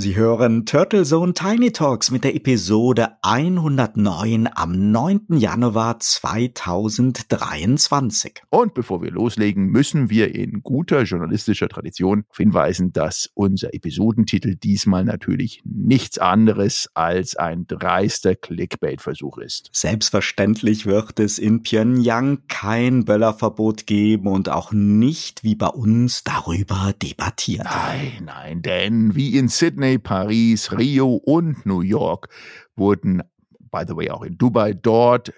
Sie hören Turtle Zone Tiny Talks mit der Episode 109 am 9. Januar 2023. Und bevor wir loslegen, müssen wir in guter journalistischer Tradition hinweisen, dass unser Episodentitel diesmal natürlich nichts anderes als ein dreister Clickbait-Versuch ist. Selbstverständlich wird es in Pyongyang kein Böllerverbot geben und auch nicht wie bei uns darüber debattiert. Nein, nein, denn wie in Sydney Paris, Rio und New York wurden, by the way, auch in Dubai dort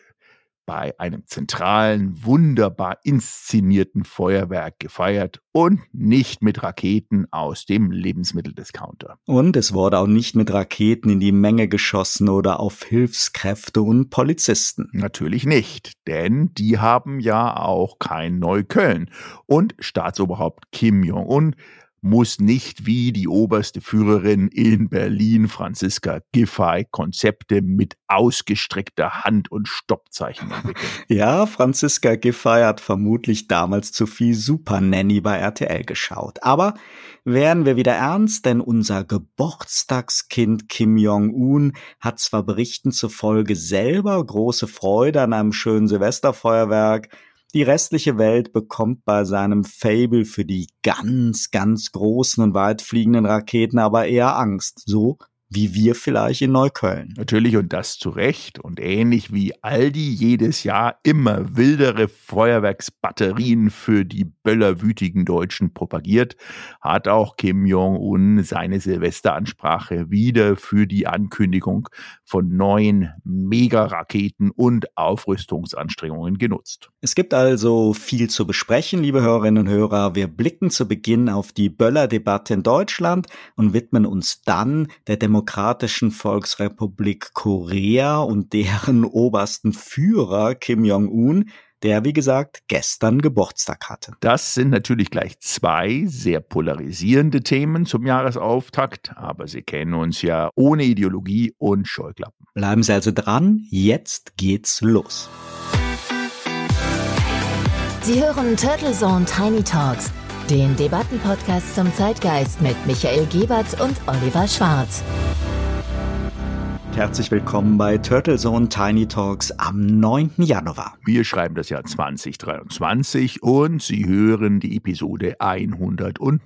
bei einem zentralen, wunderbar inszenierten Feuerwerk gefeiert und nicht mit Raketen aus dem Lebensmitteldiscounter. Und es wurde auch nicht mit Raketen in die Menge geschossen oder auf Hilfskräfte und Polizisten. Natürlich nicht, denn die haben ja auch kein Neukölln. Und Staatsoberhaupt Kim Jong-un muss nicht wie die oberste Führerin in Berlin, Franziska Giffey, Konzepte mit ausgestreckter Hand und Stoppzeichen entwickeln. Ja, Franziska Giffey hat vermutlich damals zu viel Super Nanny bei RTL geschaut. Aber werden wir wieder ernst, denn unser Geburtstagskind Kim Jong-un hat zwar Berichten zufolge selber große Freude an einem schönen Silvesterfeuerwerk, die restliche Welt bekommt bei seinem Fable für die ganz, ganz großen und weit fliegenden Raketen aber eher Angst. So wie wir vielleicht in Neukölln. Natürlich und das zu Recht und ähnlich wie Aldi jedes Jahr immer wildere Feuerwerksbatterien für die böllerwütigen Deutschen propagiert, hat auch Kim Jong-un seine Silvesteransprache wieder für die Ankündigung von neuen Megaraketen und Aufrüstungsanstrengungen genutzt. Es gibt also viel zu besprechen, liebe Hörerinnen und Hörer. Wir blicken zu Beginn auf die Böllerdebatte in Deutschland und widmen uns dann der Demokratie Demokratischen Volksrepublik Korea und deren obersten Führer Kim Jong-un, der wie gesagt gestern Geburtstag hatte. Das sind natürlich gleich zwei sehr polarisierende Themen zum Jahresauftakt, aber Sie kennen uns ja ohne Ideologie und Scheuklappen. Bleiben Sie also dran, jetzt geht's los. Sie hören Turtle Zone Tiny Talks den Debattenpodcast zum Zeitgeist mit Michael Gebert und Oliver Schwarz. Herzlich willkommen bei Turtle Zone Tiny Talks am 9. Januar. Wir schreiben das Jahr 2023 und Sie hören die Episode 109.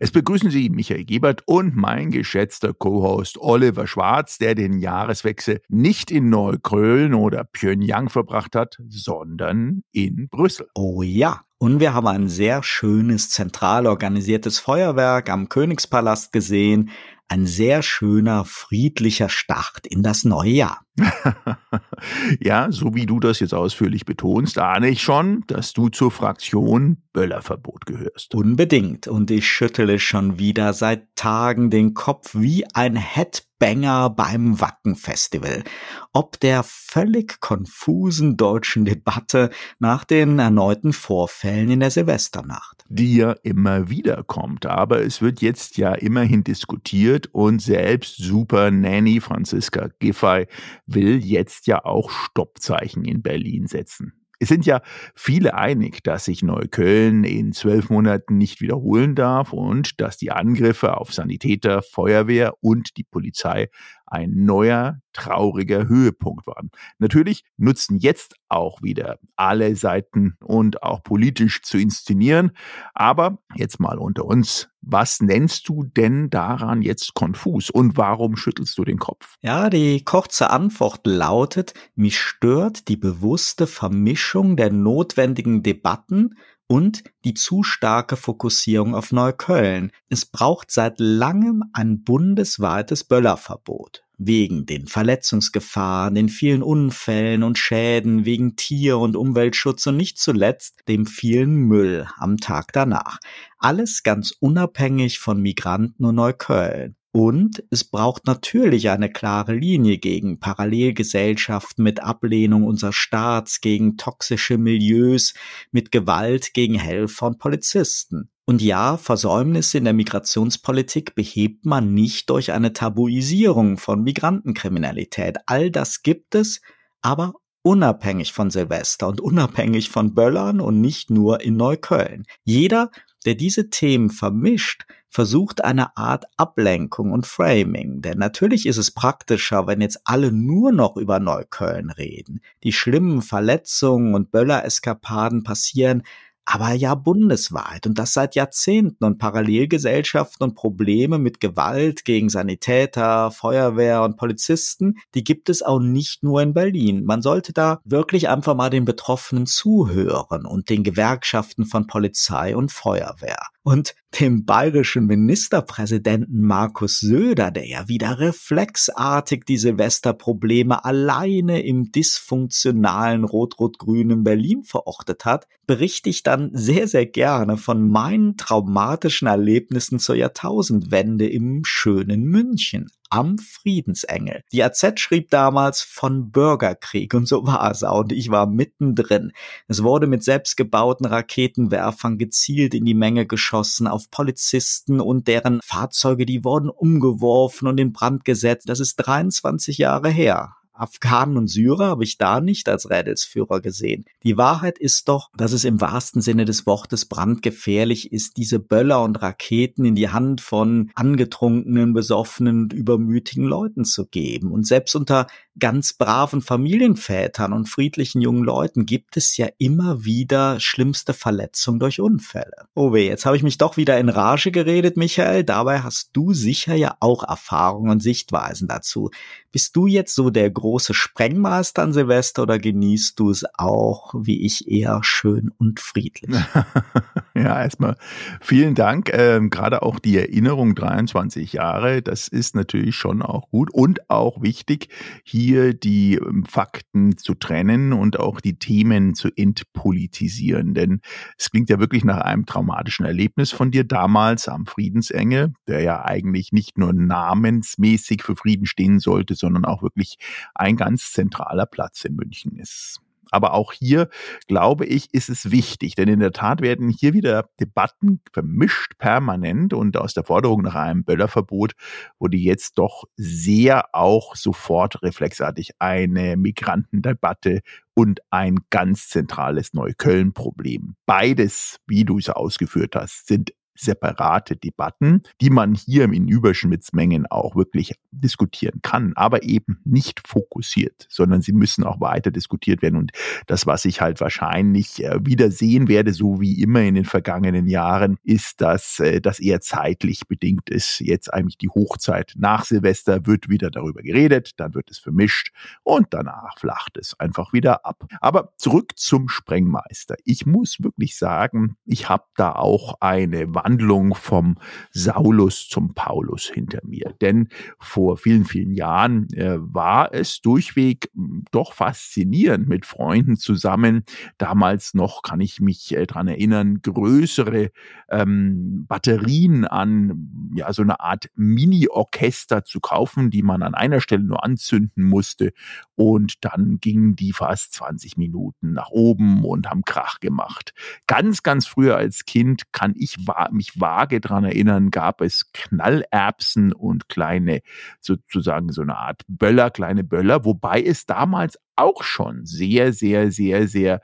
Es begrüßen Sie Michael Gebert und mein geschätzter Co-Host Oliver Schwarz, der den Jahreswechsel nicht in Neukölln oder Pyongyang verbracht hat, sondern in Brüssel. Oh ja, und wir haben ein sehr schönes, zentral organisiertes Feuerwerk am Königspalast gesehen. Ein sehr schöner, friedlicher Start in das neue Jahr. ja, so wie du das jetzt ausführlich betonst, ahne ich schon, dass du zur Fraktion Böllerverbot gehörst. Unbedingt. Und ich schüttele schon wieder seit Tagen den Kopf wie ein Headbanger beim Wacken-Festival. Ob der völlig konfusen deutschen Debatte nach den erneuten Vorfällen in der Silvesternacht. Die ja immer wieder kommt. Aber es wird jetzt ja immerhin diskutiert und selbst Super Nanny Franziska Giffey will jetzt ja auch Stoppzeichen in Berlin setzen. Es sind ja viele einig, dass sich Neukölln in zwölf Monaten nicht wiederholen darf und dass die Angriffe auf Sanitäter, Feuerwehr und die Polizei ein neuer, trauriger Höhepunkt waren. Natürlich nutzen jetzt auch wieder alle Seiten und auch politisch zu inszenieren. Aber jetzt mal unter uns. Was nennst du denn daran jetzt konfus und warum schüttelst du den Kopf? Ja, die kurze Antwort lautet, mich stört die bewusste Vermischung der notwendigen Debatten und die zu starke Fokussierung auf Neukölln. Es braucht seit langem ein bundesweites Böllerverbot. Wegen den Verletzungsgefahren, den vielen Unfällen und Schäden, wegen Tier- und Umweltschutz und nicht zuletzt dem vielen Müll am Tag danach. Alles ganz unabhängig von Migranten und Neukölln. Und es braucht natürlich eine klare Linie gegen Parallelgesellschaften mit Ablehnung unseres Staats, gegen toxische Milieus, mit Gewalt gegen Helfer und Polizisten. Und ja, Versäumnisse in der Migrationspolitik behebt man nicht durch eine Tabuisierung von Migrantenkriminalität. All das gibt es, aber unabhängig von Silvester und unabhängig von Böllern und nicht nur in Neukölln. Jeder, der diese Themen vermischt, versucht eine Art Ablenkung und Framing. Denn natürlich ist es praktischer, wenn jetzt alle nur noch über Neukölln reden. Die schlimmen Verletzungen und Böller-Eskapaden passieren aber ja bundesweit und das seit Jahrzehnten und Parallelgesellschaften und Probleme mit Gewalt gegen Sanitäter, Feuerwehr und Polizisten, die gibt es auch nicht nur in Berlin. Man sollte da wirklich einfach mal den Betroffenen zuhören und den Gewerkschaften von Polizei und Feuerwehr und dem bayerischen Ministerpräsidenten Markus Söder, der ja wieder reflexartig die Silvesterprobleme alleine im dysfunktionalen rot-rot-grünen Berlin verortet hat, berichte ich dann sehr, sehr gerne von meinen traumatischen Erlebnissen zur Jahrtausendwende im schönen München am Friedensengel. Die AZ schrieb damals von Bürgerkrieg und so war es auch und ich war mittendrin. Es wurde mit selbstgebauten Raketenwerfern gezielt in die Menge geschossen auf Polizisten und deren Fahrzeuge, die wurden umgeworfen und in Brand gesetzt. Das ist 23 Jahre her. Afghanen und Syrer habe ich da nicht als Rädelsführer gesehen. Die Wahrheit ist doch, dass es im wahrsten Sinne des Wortes brandgefährlich ist, diese Böller und Raketen in die Hand von angetrunkenen, besoffenen und übermütigen Leuten zu geben. Und selbst unter ganz braven Familienvätern und friedlichen jungen Leuten gibt es ja immer wieder schlimmste Verletzungen durch Unfälle. Oh weh, jetzt habe ich mich doch wieder in Rage geredet, Michael. Dabei hast du sicher ja auch Erfahrungen und Sichtweisen dazu. Bist du jetzt so der große Sprengmeister an Silvester oder genießt du es auch, wie ich, eher schön und friedlich? ja, erstmal vielen Dank. Ähm, Gerade auch die Erinnerung 23 Jahre, das ist natürlich schon auch gut und auch wichtig, hier die ähm, Fakten zu trennen und auch die Themen zu entpolitisieren. Denn es klingt ja wirklich nach einem traumatischen Erlebnis von dir damals am Friedensengel, der ja eigentlich nicht nur namensmäßig für Frieden stehen sollte, sondern auch wirklich ein ganz zentraler Platz in München ist. Aber auch hier, glaube ich, ist es wichtig, denn in der Tat werden hier wieder Debatten vermischt permanent und aus der Forderung nach einem Böllerverbot wurde jetzt doch sehr auch sofort reflexartig eine Migrantendebatte und ein ganz zentrales Neukölln-Problem. Beides, wie du es ausgeführt hast, sind separate Debatten, die man hier in Überschnittsmengen auch wirklich diskutieren kann, aber eben nicht fokussiert, sondern sie müssen auch weiter diskutiert werden. Und das, was ich halt wahrscheinlich äh, wieder sehen werde, so wie immer in den vergangenen Jahren, ist, dass äh, das eher zeitlich bedingt ist. Jetzt eigentlich die Hochzeit nach Silvester wird wieder darüber geredet, dann wird es vermischt und danach flacht es einfach wieder ab. Aber zurück zum Sprengmeister. Ich muss wirklich sagen, ich habe da auch eine Wandlung vom Saulus zum Paulus hinter mir. Denn vor vielen, vielen Jahren äh, war es durchweg hm, doch faszinierend mit Freunden zusammen. Damals noch, kann ich mich äh, dran erinnern, größere ähm, Batterien an ja so eine Art Mini-Orchester zu kaufen, die man an einer Stelle nur anzünden musste. Und dann gingen die fast 20 Minuten nach oben und haben Krach gemacht. Ganz, ganz früher als Kind kann ich mich vage dran erinnern, gab es Knallerbsen und kleine, sozusagen so eine Art Böller, kleine Böller, wobei es damals auch schon sehr, sehr, sehr, sehr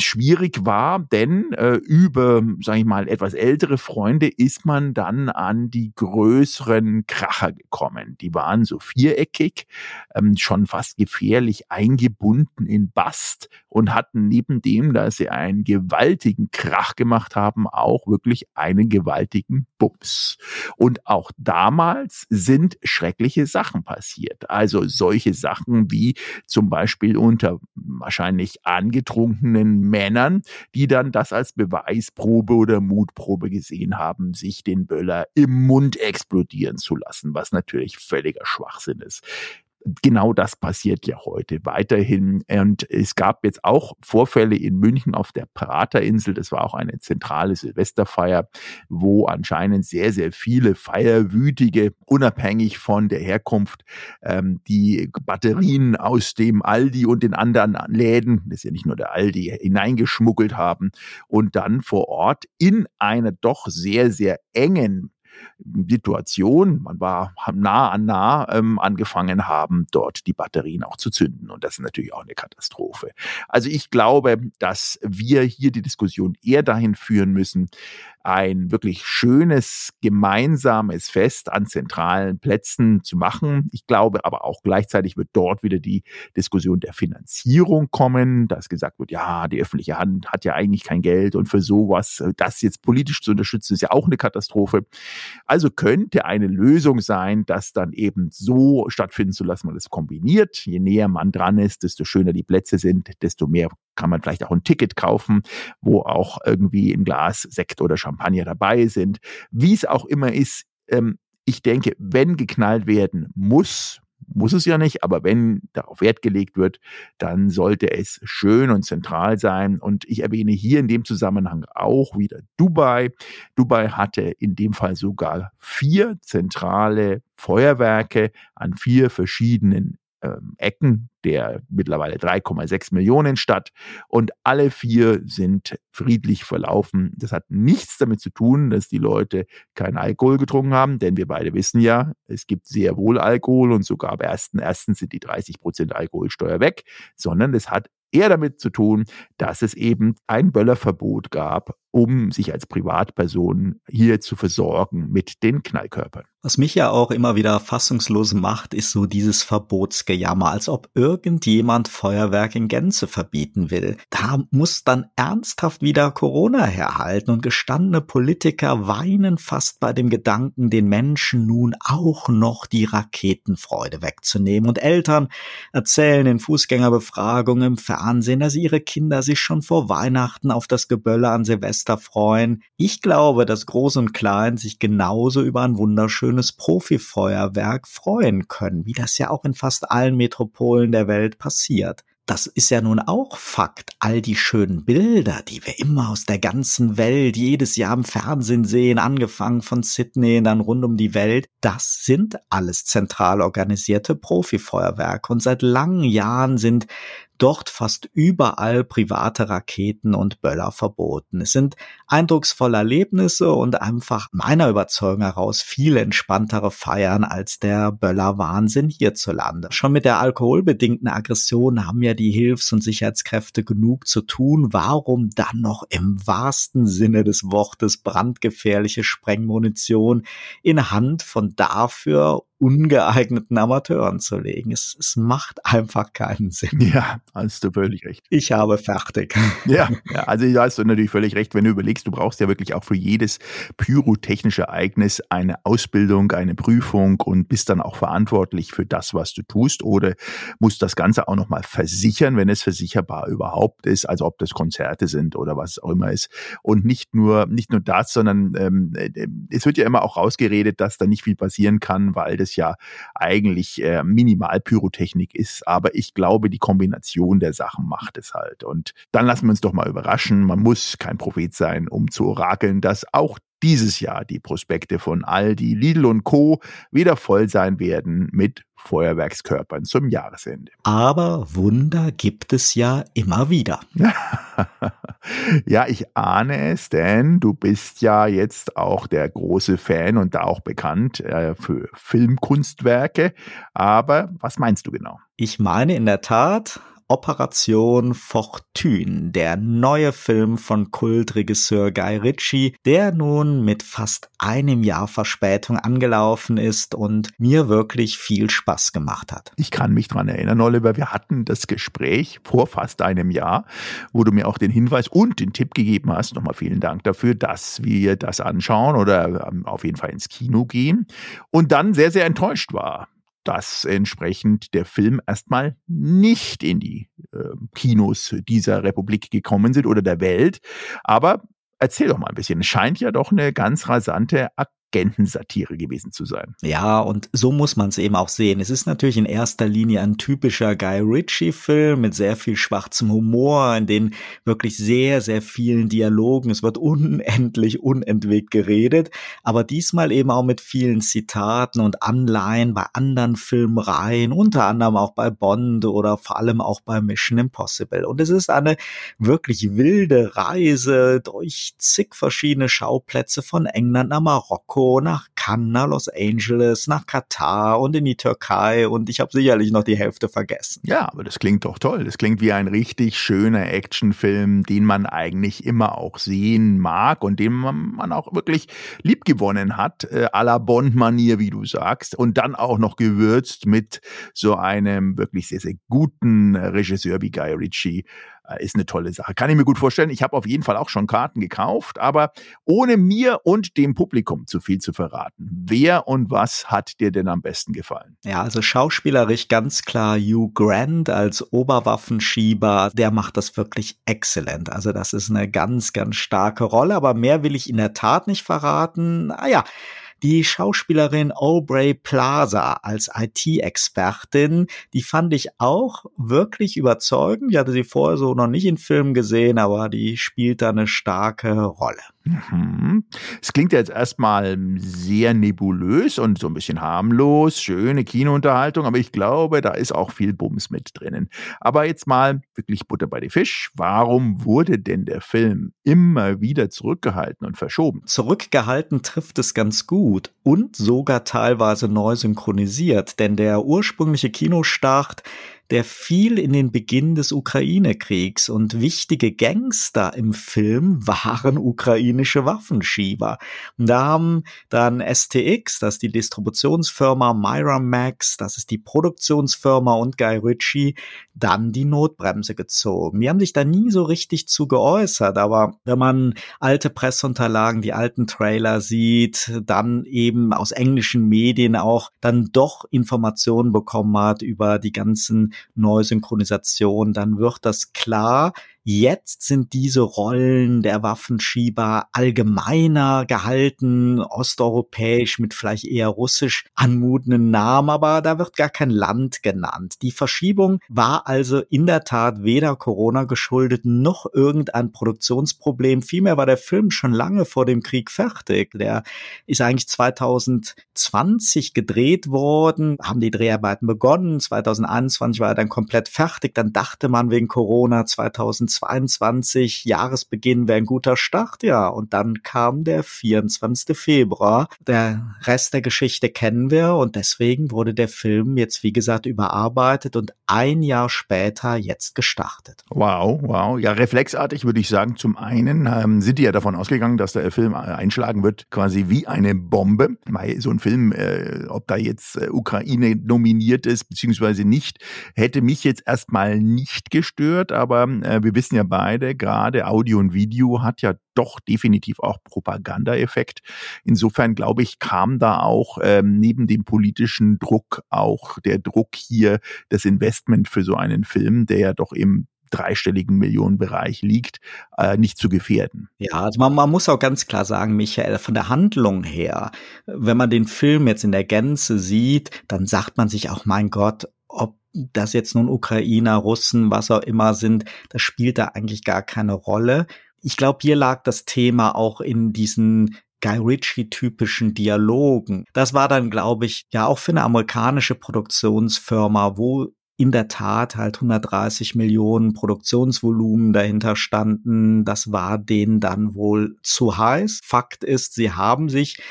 schwierig war, denn äh, über, sage ich mal, etwas ältere Freunde ist man dann an die größeren Kracher gekommen. Die waren so viereckig, ähm, schon fast gefährlich eingebunden in Bast und hatten neben dem, dass sie einen gewaltigen Krach gemacht haben, auch wirklich einen gewaltigen Bums. Und auch damals sind schreckliche Sachen passiert. Also solche Sachen wie zum Beispiel unter wahrscheinlich angetrunkenen Männern, die dann das als Beweisprobe oder Mutprobe gesehen haben, sich den Böller im Mund explodieren zu lassen, was natürlich völliger Schwachsinn ist genau das passiert ja heute weiterhin. Und es gab jetzt auch Vorfälle in München auf der Praterinsel. Das war auch eine zentrale Silvesterfeier, wo anscheinend sehr, sehr viele Feierwütige, unabhängig von der Herkunft, ähm, die Batterien aus dem Aldi und den anderen Läden, das ist ja nicht nur der Aldi, hineingeschmuggelt haben und dann vor Ort in einer doch sehr, sehr engen Situation, man war nah an nah ähm, angefangen haben, dort die Batterien auch zu zünden. Und das ist natürlich auch eine Katastrophe. Also ich glaube, dass wir hier die Diskussion eher dahin führen müssen, ein wirklich schönes gemeinsames Fest an zentralen Plätzen zu machen. Ich glaube aber auch gleichzeitig wird dort wieder die Diskussion der Finanzierung kommen, dass gesagt wird, ja, die öffentliche Hand hat ja eigentlich kein Geld und für sowas, das jetzt politisch zu unterstützen, ist ja auch eine Katastrophe. Also könnte eine Lösung sein, das dann eben so stattfinden zu lassen, man das kombiniert. Je näher man dran ist, desto schöner die Plätze sind, desto mehr kann man vielleicht auch ein Ticket kaufen, wo auch irgendwie ein Glas Sekt oder Champagner dabei sind. Wie es auch immer ist, ähm, ich denke, wenn geknallt werden muss, muss es ja nicht, aber wenn darauf Wert gelegt wird, dann sollte es schön und zentral sein. Und ich erwähne hier in dem Zusammenhang auch wieder Dubai. Dubai hatte in dem Fall sogar vier zentrale Feuerwerke an vier verschiedenen ähm, Ecken der mittlerweile 3,6 Millionen Stadt und alle vier sind friedlich verlaufen. Das hat nichts damit zu tun, dass die Leute keinen Alkohol getrunken haben, denn wir beide wissen ja, es gibt sehr wohl Alkohol und sogar ab 1.1. sind die 30 Prozent Alkoholsteuer weg, sondern es hat eher damit zu tun, dass es eben ein Böllerverbot gab, um sich als Privatperson hier zu versorgen mit den Knallkörpern. Was mich ja auch immer wieder fassungslos macht, ist so dieses Verbotsgejammer, als ob irgendjemand Feuerwerk in Gänze verbieten will. Da muss dann ernsthaft wieder Corona herhalten und gestandene Politiker weinen fast bei dem Gedanken, den Menschen nun auch noch die Raketenfreude wegzunehmen. Und Eltern erzählen in Fußgängerbefragungen im Fernsehen, dass ihre Kinder sich schon vor Weihnachten auf das Gebölle an Silvester freuen. Ich glaube, dass Groß und Klein sich genauso über ein wunderschönes Profifeuerwerk freuen können, wie das ja auch in fast allen Metropolen der Welt passiert das ist ja nun auch Fakt. All die schönen Bilder, die wir immer aus der ganzen Welt jedes Jahr im Fernsehen sehen, angefangen von Sydney, dann rund um die Welt, das sind alles zentral organisierte Profifeuerwerke. Und seit langen Jahren sind dort fast überall private Raketen und Böller verboten. Es sind eindrucksvolle Erlebnisse und einfach meiner Überzeugung heraus viel entspanntere Feiern als der Böller-Wahnsinn hierzulande. Schon mit der alkoholbedingten Aggression haben ja die Hilfs- und Sicherheitskräfte genug zu tun. Warum dann noch im wahrsten Sinne des Wortes brandgefährliche Sprengmunition in Hand von dafür ungeeigneten Amateuren zu legen. Es, es macht einfach keinen Sinn. Ja, hast du völlig recht. Ich habe fertig. Ja, also da hast du natürlich völlig recht, wenn du überlegst, du brauchst ja wirklich auch für jedes pyrotechnische Ereignis eine Ausbildung, eine Prüfung und bist dann auch verantwortlich für das, was du tust oder musst das Ganze auch nochmal versichern, wenn es versicherbar überhaupt ist, also ob das Konzerte sind oder was auch immer ist. Und nicht nur, nicht nur das, sondern ähm, äh, es wird ja immer auch rausgeredet, dass da nicht viel passieren kann, weil das ja eigentlich äh, minimal Pyrotechnik ist. Aber ich glaube, die Kombination der Sachen macht es halt. Und dann lassen wir uns doch mal überraschen. Man muss kein Prophet sein, um zu orakeln, dass auch dieses Jahr die Prospekte von Aldi, Lidl und Co. wieder voll sein werden mit Feuerwerkskörpern zum Jahresende. Aber Wunder gibt es ja immer wieder. ja, ich ahne es, denn du bist ja jetzt auch der große Fan und da auch bekannt äh, für Filmkunstwerke. Aber was meinst du genau? Ich meine in der Tat Operation Fortune, der neue Film von Kultregisseur Guy Ritchie, der nun mit fast einem Jahr Verspätung angelaufen ist und mir wirklich viel Spaß gemacht hat. Ich kann mich dran erinnern, Oliver, wir hatten das Gespräch vor fast einem Jahr, wo du mir auch den Hinweis und den Tipp gegeben hast. Nochmal vielen Dank dafür, dass wir das anschauen oder ähm, auf jeden Fall ins Kino gehen und dann sehr, sehr enttäuscht war dass entsprechend der Film erstmal nicht in die äh, Kinos dieser Republik gekommen sind oder der Welt. Aber erzähl doch mal ein bisschen. Es scheint ja doch eine ganz rasante Agentensatire gewesen zu sein. Ja, und so muss man es eben auch sehen. Es ist natürlich in erster Linie ein typischer Guy Ritchie-Film mit sehr viel schwarzem Humor, in den wirklich sehr, sehr vielen Dialogen. Es wird unendlich unentwegt geredet, aber diesmal eben auch mit vielen Zitaten und Anleihen bei anderen Filmreihen, unter anderem auch bei Bond oder vor allem auch bei Mission Impossible. Und es ist eine wirklich wilde Reise durch zig verschiedene Schauplätze von England nach Marokko Mexiko, nach nach Los Angeles, nach Katar und in die Türkei und ich habe sicherlich noch die Hälfte vergessen. Ja, aber das klingt doch toll. Das klingt wie ein richtig schöner Actionfilm, den man eigentlich immer auch sehen mag und den man auch wirklich liebgewonnen hat, äh, à la Bond-Manier, wie du sagst, und dann auch noch gewürzt mit so einem wirklich sehr, sehr guten Regisseur wie Guy Ritchie. Ist eine tolle Sache. Kann ich mir gut vorstellen. Ich habe auf jeden Fall auch schon Karten gekauft, aber ohne mir und dem Publikum zu viel zu verraten. Wer und was hat dir denn am besten gefallen? Ja, also schauspielerisch ganz klar Hugh Grant als Oberwaffenschieber, der macht das wirklich exzellent. Also das ist eine ganz, ganz starke Rolle, aber mehr will ich in der Tat nicht verraten. Ah ja, die Schauspielerin Aubrey Plaza als IT-Expertin, die fand ich auch wirklich überzeugend. Ich hatte sie vorher so noch nicht in Filmen gesehen, aber die spielt da eine starke Rolle. Mhm. Es klingt jetzt erstmal sehr nebulös und so ein bisschen harmlos, schöne Kinounterhaltung, aber ich glaube, da ist auch viel Bums mit drinnen. Aber jetzt mal wirklich Butter bei die Fisch. Warum wurde denn der Film immer wieder zurückgehalten und verschoben? Zurückgehalten trifft es ganz gut und sogar teilweise neu synchronisiert, denn der ursprüngliche Kinostart der fiel in den Beginn des Ukraine-Kriegs und wichtige Gangster im Film waren ukrainische Waffenschieber. Und da haben dann STX, das ist die Distributionsfirma, Miramax, das ist die Produktionsfirma und Guy Ritchie, dann die Notbremse gezogen. Die haben sich da nie so richtig zu geäußert, aber wenn man alte Presseunterlagen, die alten Trailer sieht, dann eben aus englischen Medien auch dann doch Informationen bekommen hat über die ganzen Neusynchronisation, dann wird das klar, Jetzt sind diese Rollen der Waffenschieber allgemeiner gehalten, osteuropäisch mit vielleicht eher russisch anmutenden Namen, aber da wird gar kein Land genannt. Die Verschiebung war also in der Tat weder Corona geschuldet noch irgendein Produktionsproblem. Vielmehr war der Film schon lange vor dem Krieg fertig. Der ist eigentlich 2020 gedreht worden, haben die Dreharbeiten begonnen. 2021 war er dann komplett fertig. Dann dachte man wegen Corona 2020 2022 Jahresbeginn wäre ein guter Start, ja. Und dann kam der 24. Februar. Der Rest der Geschichte kennen wir und deswegen wurde der Film jetzt, wie gesagt, überarbeitet und ein Jahr später jetzt gestartet. Wow, wow. Ja, reflexartig würde ich sagen, zum einen ähm, sind die ja davon ausgegangen, dass der Film einschlagen wird, quasi wie eine Bombe. Weil so ein Film, äh, ob da jetzt äh, Ukraine nominiert ist, beziehungsweise nicht, hätte mich jetzt erstmal nicht gestört, aber äh, wir wissen ja beide, gerade Audio und Video hat ja doch definitiv auch Propagandaeffekt. Insofern glaube ich, kam da auch ähm, neben dem politischen Druck auch der Druck hier, das Investment für so einen Film, der ja doch im dreistelligen Millionenbereich liegt, äh, nicht zu gefährden. Ja, also man, man muss auch ganz klar sagen, Michael, von der Handlung her, wenn man den Film jetzt in der Gänze sieht, dann sagt man sich auch, mein Gott, das jetzt nun Ukrainer, Russen, was auch immer sind, das spielt da eigentlich gar keine Rolle. Ich glaube, hier lag das Thema auch in diesen Guy Ritchie-typischen Dialogen. Das war dann, glaube ich, ja auch für eine amerikanische Produktionsfirma, wo in der Tat halt 130 Millionen Produktionsvolumen dahinter standen. Das war denen dann wohl zu heiß. Fakt ist, sie haben sich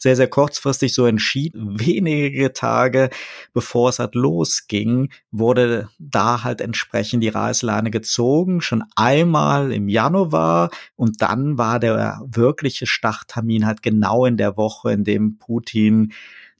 sehr, sehr kurzfristig so entschieden. Wenige Tage bevor es halt losging, wurde da halt entsprechend die Reißleine gezogen. Schon einmal im Januar und dann war der wirkliche Starttermin halt genau in der Woche, in dem Putin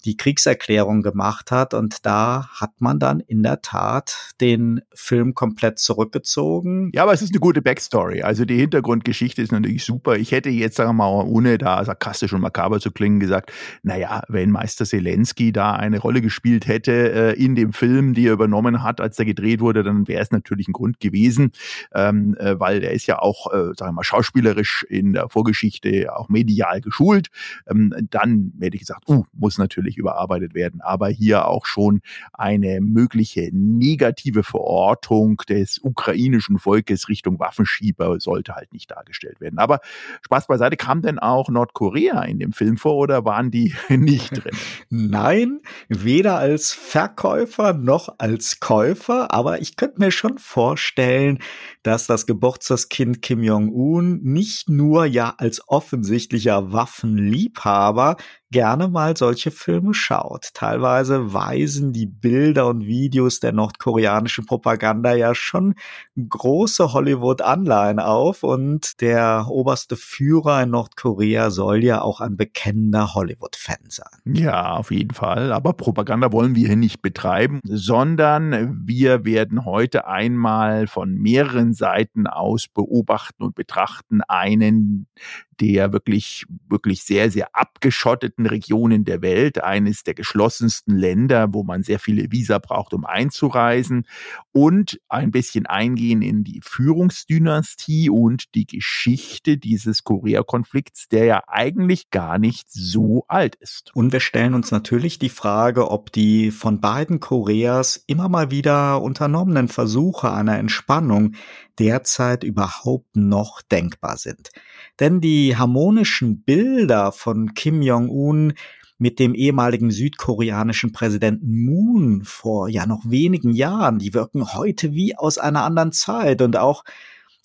die Kriegserklärung gemacht hat. Und da hat man dann in der Tat den Film komplett zurückgezogen. Ja, aber es ist eine gute Backstory. Also die Hintergrundgeschichte ist natürlich super. Ich hätte jetzt, sagen wir mal, ohne da sarkastisch und makaber zu klingen, gesagt, naja, wenn Meister Zelensky da eine Rolle gespielt hätte äh, in dem Film, die er übernommen hat, als er gedreht wurde, dann wäre es natürlich ein Grund gewesen, ähm, äh, weil er ist ja auch, äh, sagen wir mal, schauspielerisch in der Vorgeschichte auch medial geschult. Ähm, dann hätte ich gesagt, uh, muss natürlich natürlich überarbeitet werden, aber hier auch schon eine mögliche negative Verortung des ukrainischen Volkes Richtung Waffenschieber sollte halt nicht dargestellt werden. Aber Spaß beiseite, kam denn auch Nordkorea in dem Film vor oder waren die nicht drin? Nein, weder als Verkäufer noch als Käufer, aber ich könnte mir schon vorstellen, dass das Geburtstagskind Kim Jong-un nicht nur ja als offensichtlicher Waffenliebhaber gerne mal solche Filme schaut. Teilweise weisen die Bilder und Videos der nordkoreanischen Propaganda ja schon große Hollywood-Anleihen auf und der oberste Führer in Nordkorea soll ja auch ein bekennender Hollywood-Fan sein. Ja, auf jeden Fall. Aber Propaganda wollen wir hier nicht betreiben, sondern wir werden heute einmal von mehreren Seiten aus beobachten und betrachten einen der wirklich, wirklich sehr, sehr abgeschotteten Regionen der Welt, eines der geschlossensten Länder, wo man sehr viele Visa braucht, um einzureisen und ein bisschen eingehen in die Führungsdynastie und die Geschichte dieses Korea-Konflikts, der ja eigentlich gar nicht so alt ist. Und wir stellen uns natürlich die Frage, ob die von beiden Koreas immer mal wieder unternommenen Versuche einer Entspannung derzeit überhaupt noch denkbar sind. Denn die harmonischen Bilder von Kim Jong-un mit dem ehemaligen südkoreanischen Präsidenten Moon vor ja noch wenigen Jahren, die wirken heute wie aus einer anderen Zeit und auch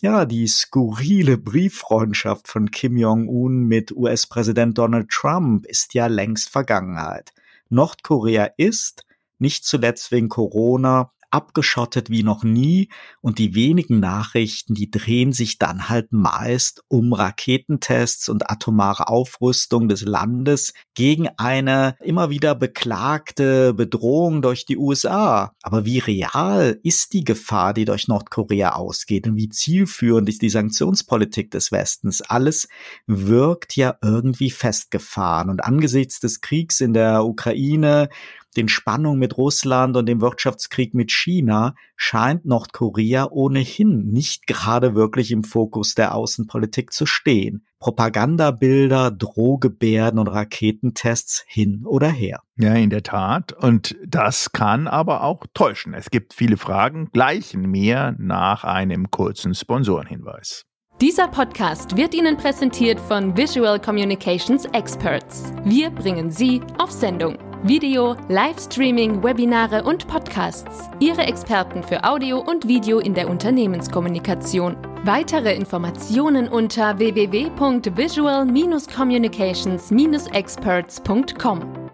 ja, die skurrile Brieffreundschaft von Kim Jong-un mit US-Präsident Donald Trump ist ja längst Vergangenheit. Nordkorea ist, nicht zuletzt wegen Corona, abgeschottet wie noch nie und die wenigen Nachrichten, die drehen sich dann halt meist um Raketentests und atomare Aufrüstung des Landes gegen eine immer wieder beklagte Bedrohung durch die USA. Aber wie real ist die Gefahr, die durch Nordkorea ausgeht und wie zielführend ist die Sanktionspolitik des Westens? Alles wirkt ja irgendwie festgefahren und angesichts des Kriegs in der Ukraine den Spannungen mit Russland und dem Wirtschaftskrieg mit China scheint Nordkorea ohnehin nicht gerade wirklich im Fokus der Außenpolitik zu stehen. Propagandabilder, Drohgebärden und Raketentests hin oder her. Ja, in der Tat. Und das kann aber auch täuschen. Es gibt viele Fragen, gleich mehr nach einem kurzen Sponsorenhinweis. Dieser Podcast wird Ihnen präsentiert von Visual Communications Experts. Wir bringen Sie auf Sendung. Video, Livestreaming, Webinare und Podcasts. Ihre Experten für Audio und Video in der Unternehmenskommunikation. Weitere Informationen unter www.visual-communications-experts.com.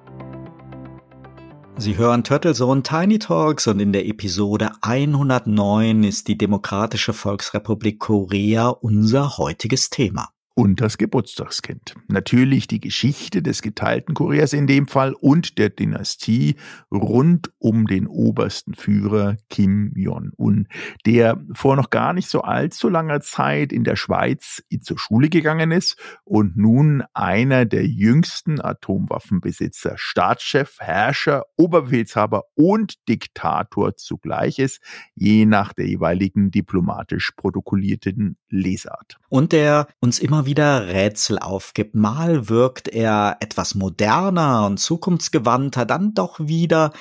Sie hören Turtle Zone Tiny Talks und in der Episode 109 ist die Demokratische Volksrepublik Korea unser heutiges Thema und das Geburtstagskind. Natürlich die Geschichte des geteilten Koreas in dem Fall und der Dynastie rund um den obersten Führer Kim Jong-un, der vor noch gar nicht so allzu langer Zeit in der Schweiz zur Schule gegangen ist und nun einer der jüngsten Atomwaffenbesitzer, Staatschef, Herrscher, Oberbefehlshaber und Diktator zugleich ist, je nach der jeweiligen diplomatisch protokollierten Lesart. Und der uns immer wieder Rätsel aufgibt. Mal wirkt er etwas moderner und zukunftsgewandter, dann doch wieder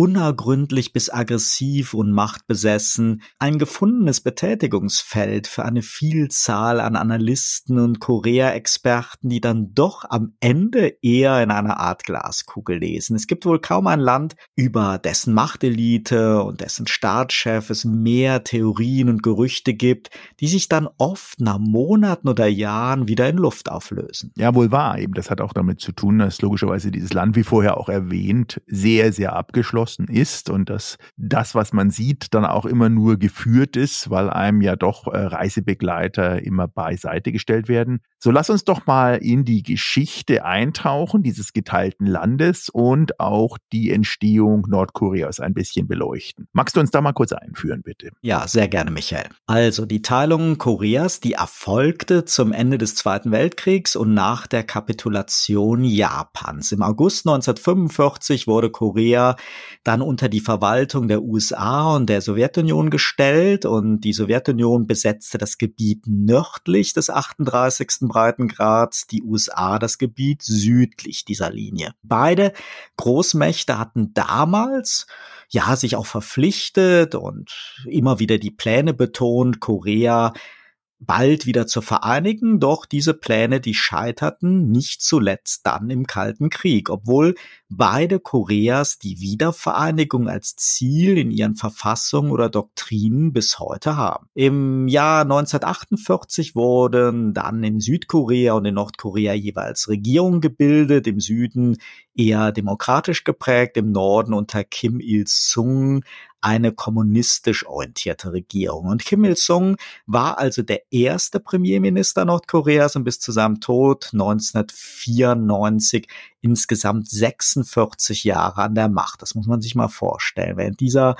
unergründlich bis aggressiv und machtbesessen, ein gefundenes Betätigungsfeld für eine Vielzahl an Analysten und Korea-Experten, die dann doch am Ende eher in einer Art Glaskugel lesen. Es gibt wohl kaum ein Land, über dessen Machtelite und dessen Staatschef es mehr Theorien und Gerüchte gibt, die sich dann oft nach Monaten oder Jahren wieder in Luft auflösen. Ja, wohl wahr. Eben, das hat auch damit zu tun, dass logischerweise dieses Land, wie vorher auch erwähnt, sehr, sehr abgeschlossen abgeschlossen ist und dass das, was man sieht, dann auch immer nur geführt ist, weil einem ja doch äh, Reisebegleiter immer beiseite gestellt werden. So lass uns doch mal in die Geschichte eintauchen, dieses geteilten Landes und auch die Entstehung Nordkoreas ein bisschen beleuchten. Magst du uns da mal kurz einführen, bitte? Ja, sehr gerne, Michael. Also die Teilung Koreas, die erfolgte zum Ende des Zweiten Weltkriegs und nach der Kapitulation Japans. Im August 1945 wurde Korea dann unter die Verwaltung der USA und der Sowjetunion gestellt und die Sowjetunion besetzte das Gebiet nördlich des 38. Breitengrads, die USA das Gebiet südlich dieser Linie. Beide Großmächte hatten damals ja sich auch verpflichtet und immer wieder die Pläne betont, Korea bald wieder zu vereinigen, doch diese Pläne, die scheiterten nicht zuletzt dann im Kalten Krieg, obwohl beide Koreas die Wiedervereinigung als Ziel in ihren Verfassungen oder Doktrinen bis heute haben. Im Jahr 1948 wurden dann in Südkorea und in Nordkorea jeweils Regierungen gebildet, im Süden eher demokratisch geprägt, im Norden unter Kim Il-sung eine kommunistisch orientierte Regierung. Und Kim Il-sung war also der erste Premierminister Nordkoreas und bis zu seinem Tod 1994 insgesamt 46 Jahre an der Macht. Das muss man sich mal vorstellen. Während dieser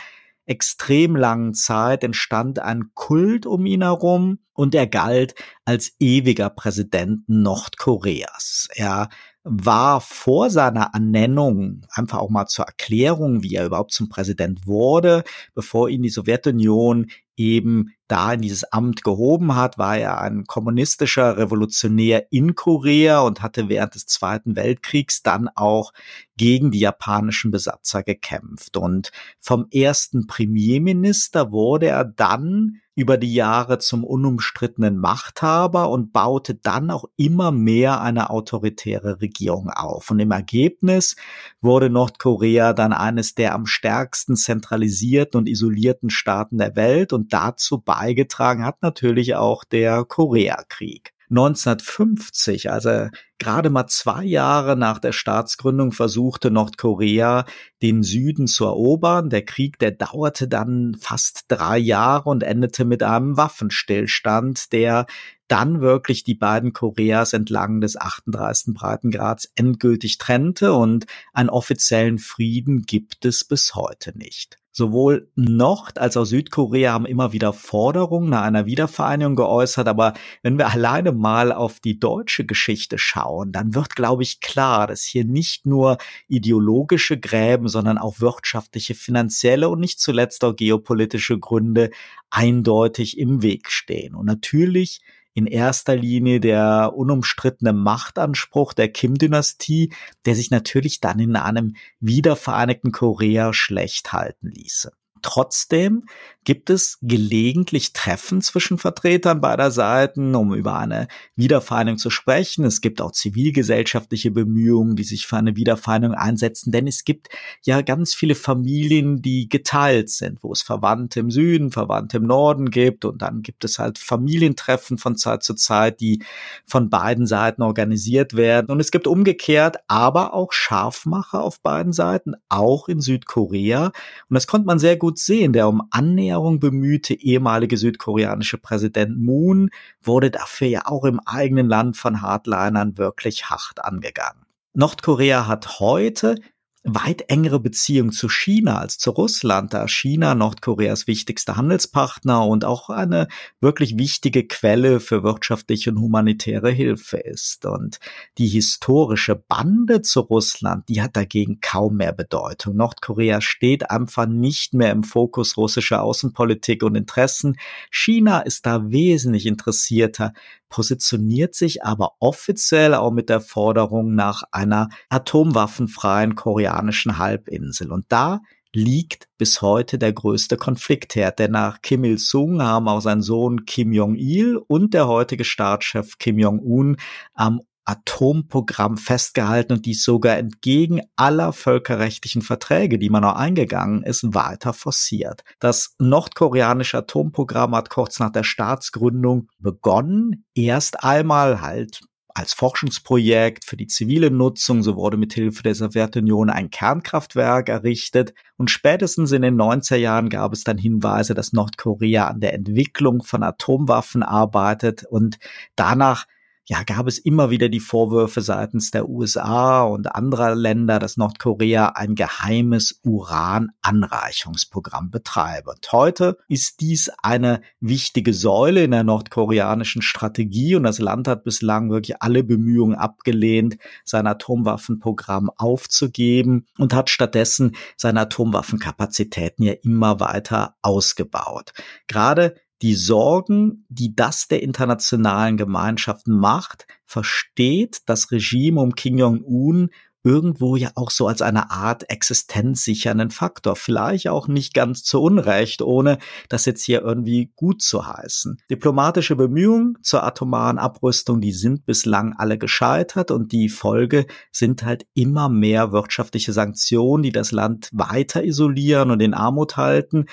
extrem langen Zeit entstand ein Kult um ihn herum und er galt als ewiger Präsident Nordkoreas. Er war vor seiner Ernennung, einfach auch mal zur Erklärung, wie er überhaupt zum Präsident wurde, bevor ihn die Sowjetunion eben da in dieses Amt gehoben hat, war er ein kommunistischer Revolutionär in Korea und hatte während des Zweiten Weltkriegs dann auch gegen die japanischen Besatzer gekämpft. Und vom ersten Premierminister wurde er dann über die Jahre zum unumstrittenen Machthaber und baute dann auch immer mehr eine autoritäre Regierung auf. Und im Ergebnis wurde Nordkorea dann eines der am stärksten zentralisierten und isolierten Staaten der Welt und dazu beigetragen hat natürlich auch der Koreakrieg. 1950, also gerade mal zwei Jahre nach der Staatsgründung, versuchte Nordkorea den Süden zu erobern. Der Krieg, der dauerte dann fast drei Jahre und endete mit einem Waffenstillstand, der dann wirklich die beiden Koreas entlang des 38. Breitengrads endgültig trennte und einen offiziellen Frieden gibt es bis heute nicht. Sowohl Nord- als auch Südkorea haben immer wieder Forderungen nach einer Wiedervereinigung geäußert, aber wenn wir alleine mal auf die deutsche Geschichte schauen, dann wird, glaube ich, klar, dass hier nicht nur ideologische Gräben, sondern auch wirtschaftliche, finanzielle und nicht zuletzt auch geopolitische Gründe eindeutig im Weg stehen. Und natürlich in erster Linie der unumstrittene Machtanspruch der Kim-Dynastie, der sich natürlich dann in einem wiedervereinigten Korea schlecht halten ließe. Trotzdem gibt es gelegentlich Treffen zwischen Vertretern beider Seiten, um über eine Wiedervereinigung zu sprechen. Es gibt auch zivilgesellschaftliche Bemühungen, die sich für eine Wiedervereinigung einsetzen, denn es gibt ja ganz viele Familien, die geteilt sind, wo es Verwandte im Süden, Verwandte im Norden gibt und dann gibt es halt Familientreffen von Zeit zu Zeit, die von beiden Seiten organisiert werden. Und es gibt umgekehrt aber auch Scharfmacher auf beiden Seiten, auch in Südkorea. Und das konnte man sehr gut sehen. Der um Annäherung bemühte ehemalige südkoreanische Präsident Moon wurde dafür ja auch im eigenen Land von Hardlinern wirklich hart angegangen. Nordkorea hat heute weit engere Beziehung zu China als zu Russland, da China Nordkoreas wichtigster Handelspartner und auch eine wirklich wichtige Quelle für wirtschaftliche und humanitäre Hilfe ist. Und die historische Bande zu Russland, die hat dagegen kaum mehr Bedeutung. Nordkorea steht einfach nicht mehr im Fokus russischer Außenpolitik und Interessen. China ist da wesentlich interessierter positioniert sich aber offiziell auch mit der Forderung nach einer atomwaffenfreien koreanischen Halbinsel. Und da liegt bis heute der größte Konfliktherd, denn nach Kim Il-sung haben auch sein Sohn Kim Jong-il und der heutige Staatschef Kim Jong-un am Atomprogramm festgehalten und dies sogar entgegen aller völkerrechtlichen Verträge, die man noch eingegangen ist, weiter forciert. Das nordkoreanische Atomprogramm hat kurz nach der Staatsgründung begonnen, erst einmal halt als Forschungsprojekt für die zivile Nutzung. So wurde mit Hilfe der Sowjetunion ein Kernkraftwerk errichtet. Und spätestens in den 90er Jahren gab es dann Hinweise, dass Nordkorea an der Entwicklung von Atomwaffen arbeitet. Und danach ja, gab es immer wieder die Vorwürfe seitens der USA und anderer Länder, dass Nordkorea ein geheimes Urananreichungsprogramm betreibe. Und heute ist dies eine wichtige Säule in der nordkoreanischen Strategie und das Land hat bislang wirklich alle Bemühungen abgelehnt, sein Atomwaffenprogramm aufzugeben und hat stattdessen seine Atomwaffenkapazitäten ja immer weiter ausgebaut. Gerade die Sorgen, die das der internationalen Gemeinschaft macht, versteht das Regime um Kim Jong-un irgendwo ja auch so als eine Art existenzsichernden Faktor. Vielleicht auch nicht ganz zu Unrecht, ohne das jetzt hier irgendwie gut zu heißen. Diplomatische Bemühungen zur atomaren Abrüstung, die sind bislang alle gescheitert und die Folge sind halt immer mehr wirtschaftliche Sanktionen, die das Land weiter isolieren und in Armut halten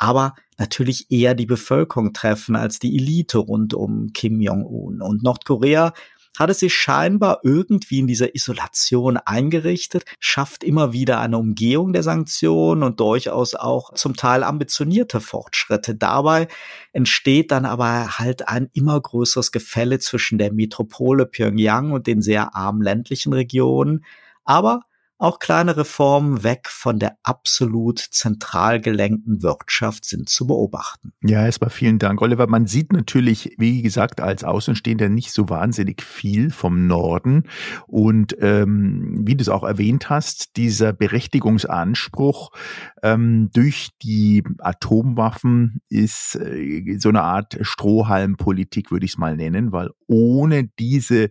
aber natürlich eher die Bevölkerung treffen als die Elite rund um Kim Jong-un. Und Nordkorea hat es sich scheinbar irgendwie in dieser Isolation eingerichtet, schafft immer wieder eine Umgehung der Sanktionen und durchaus auch zum Teil ambitionierte Fortschritte. Dabei entsteht dann aber halt ein immer größeres Gefälle zwischen der Metropole Pyongyang und den sehr armen ländlichen Regionen. Aber auch kleine Reformen weg von der absolut zentral gelenkten Wirtschaft sind zu beobachten. Ja, erstmal vielen Dank, Oliver. Man sieht natürlich, wie gesagt, als Außenstehender nicht so wahnsinnig viel vom Norden. Und ähm, wie du es auch erwähnt hast, dieser Berechtigungsanspruch ähm, durch die Atomwaffen ist äh, so eine Art Strohhalmpolitik, würde ich es mal nennen, weil ohne diese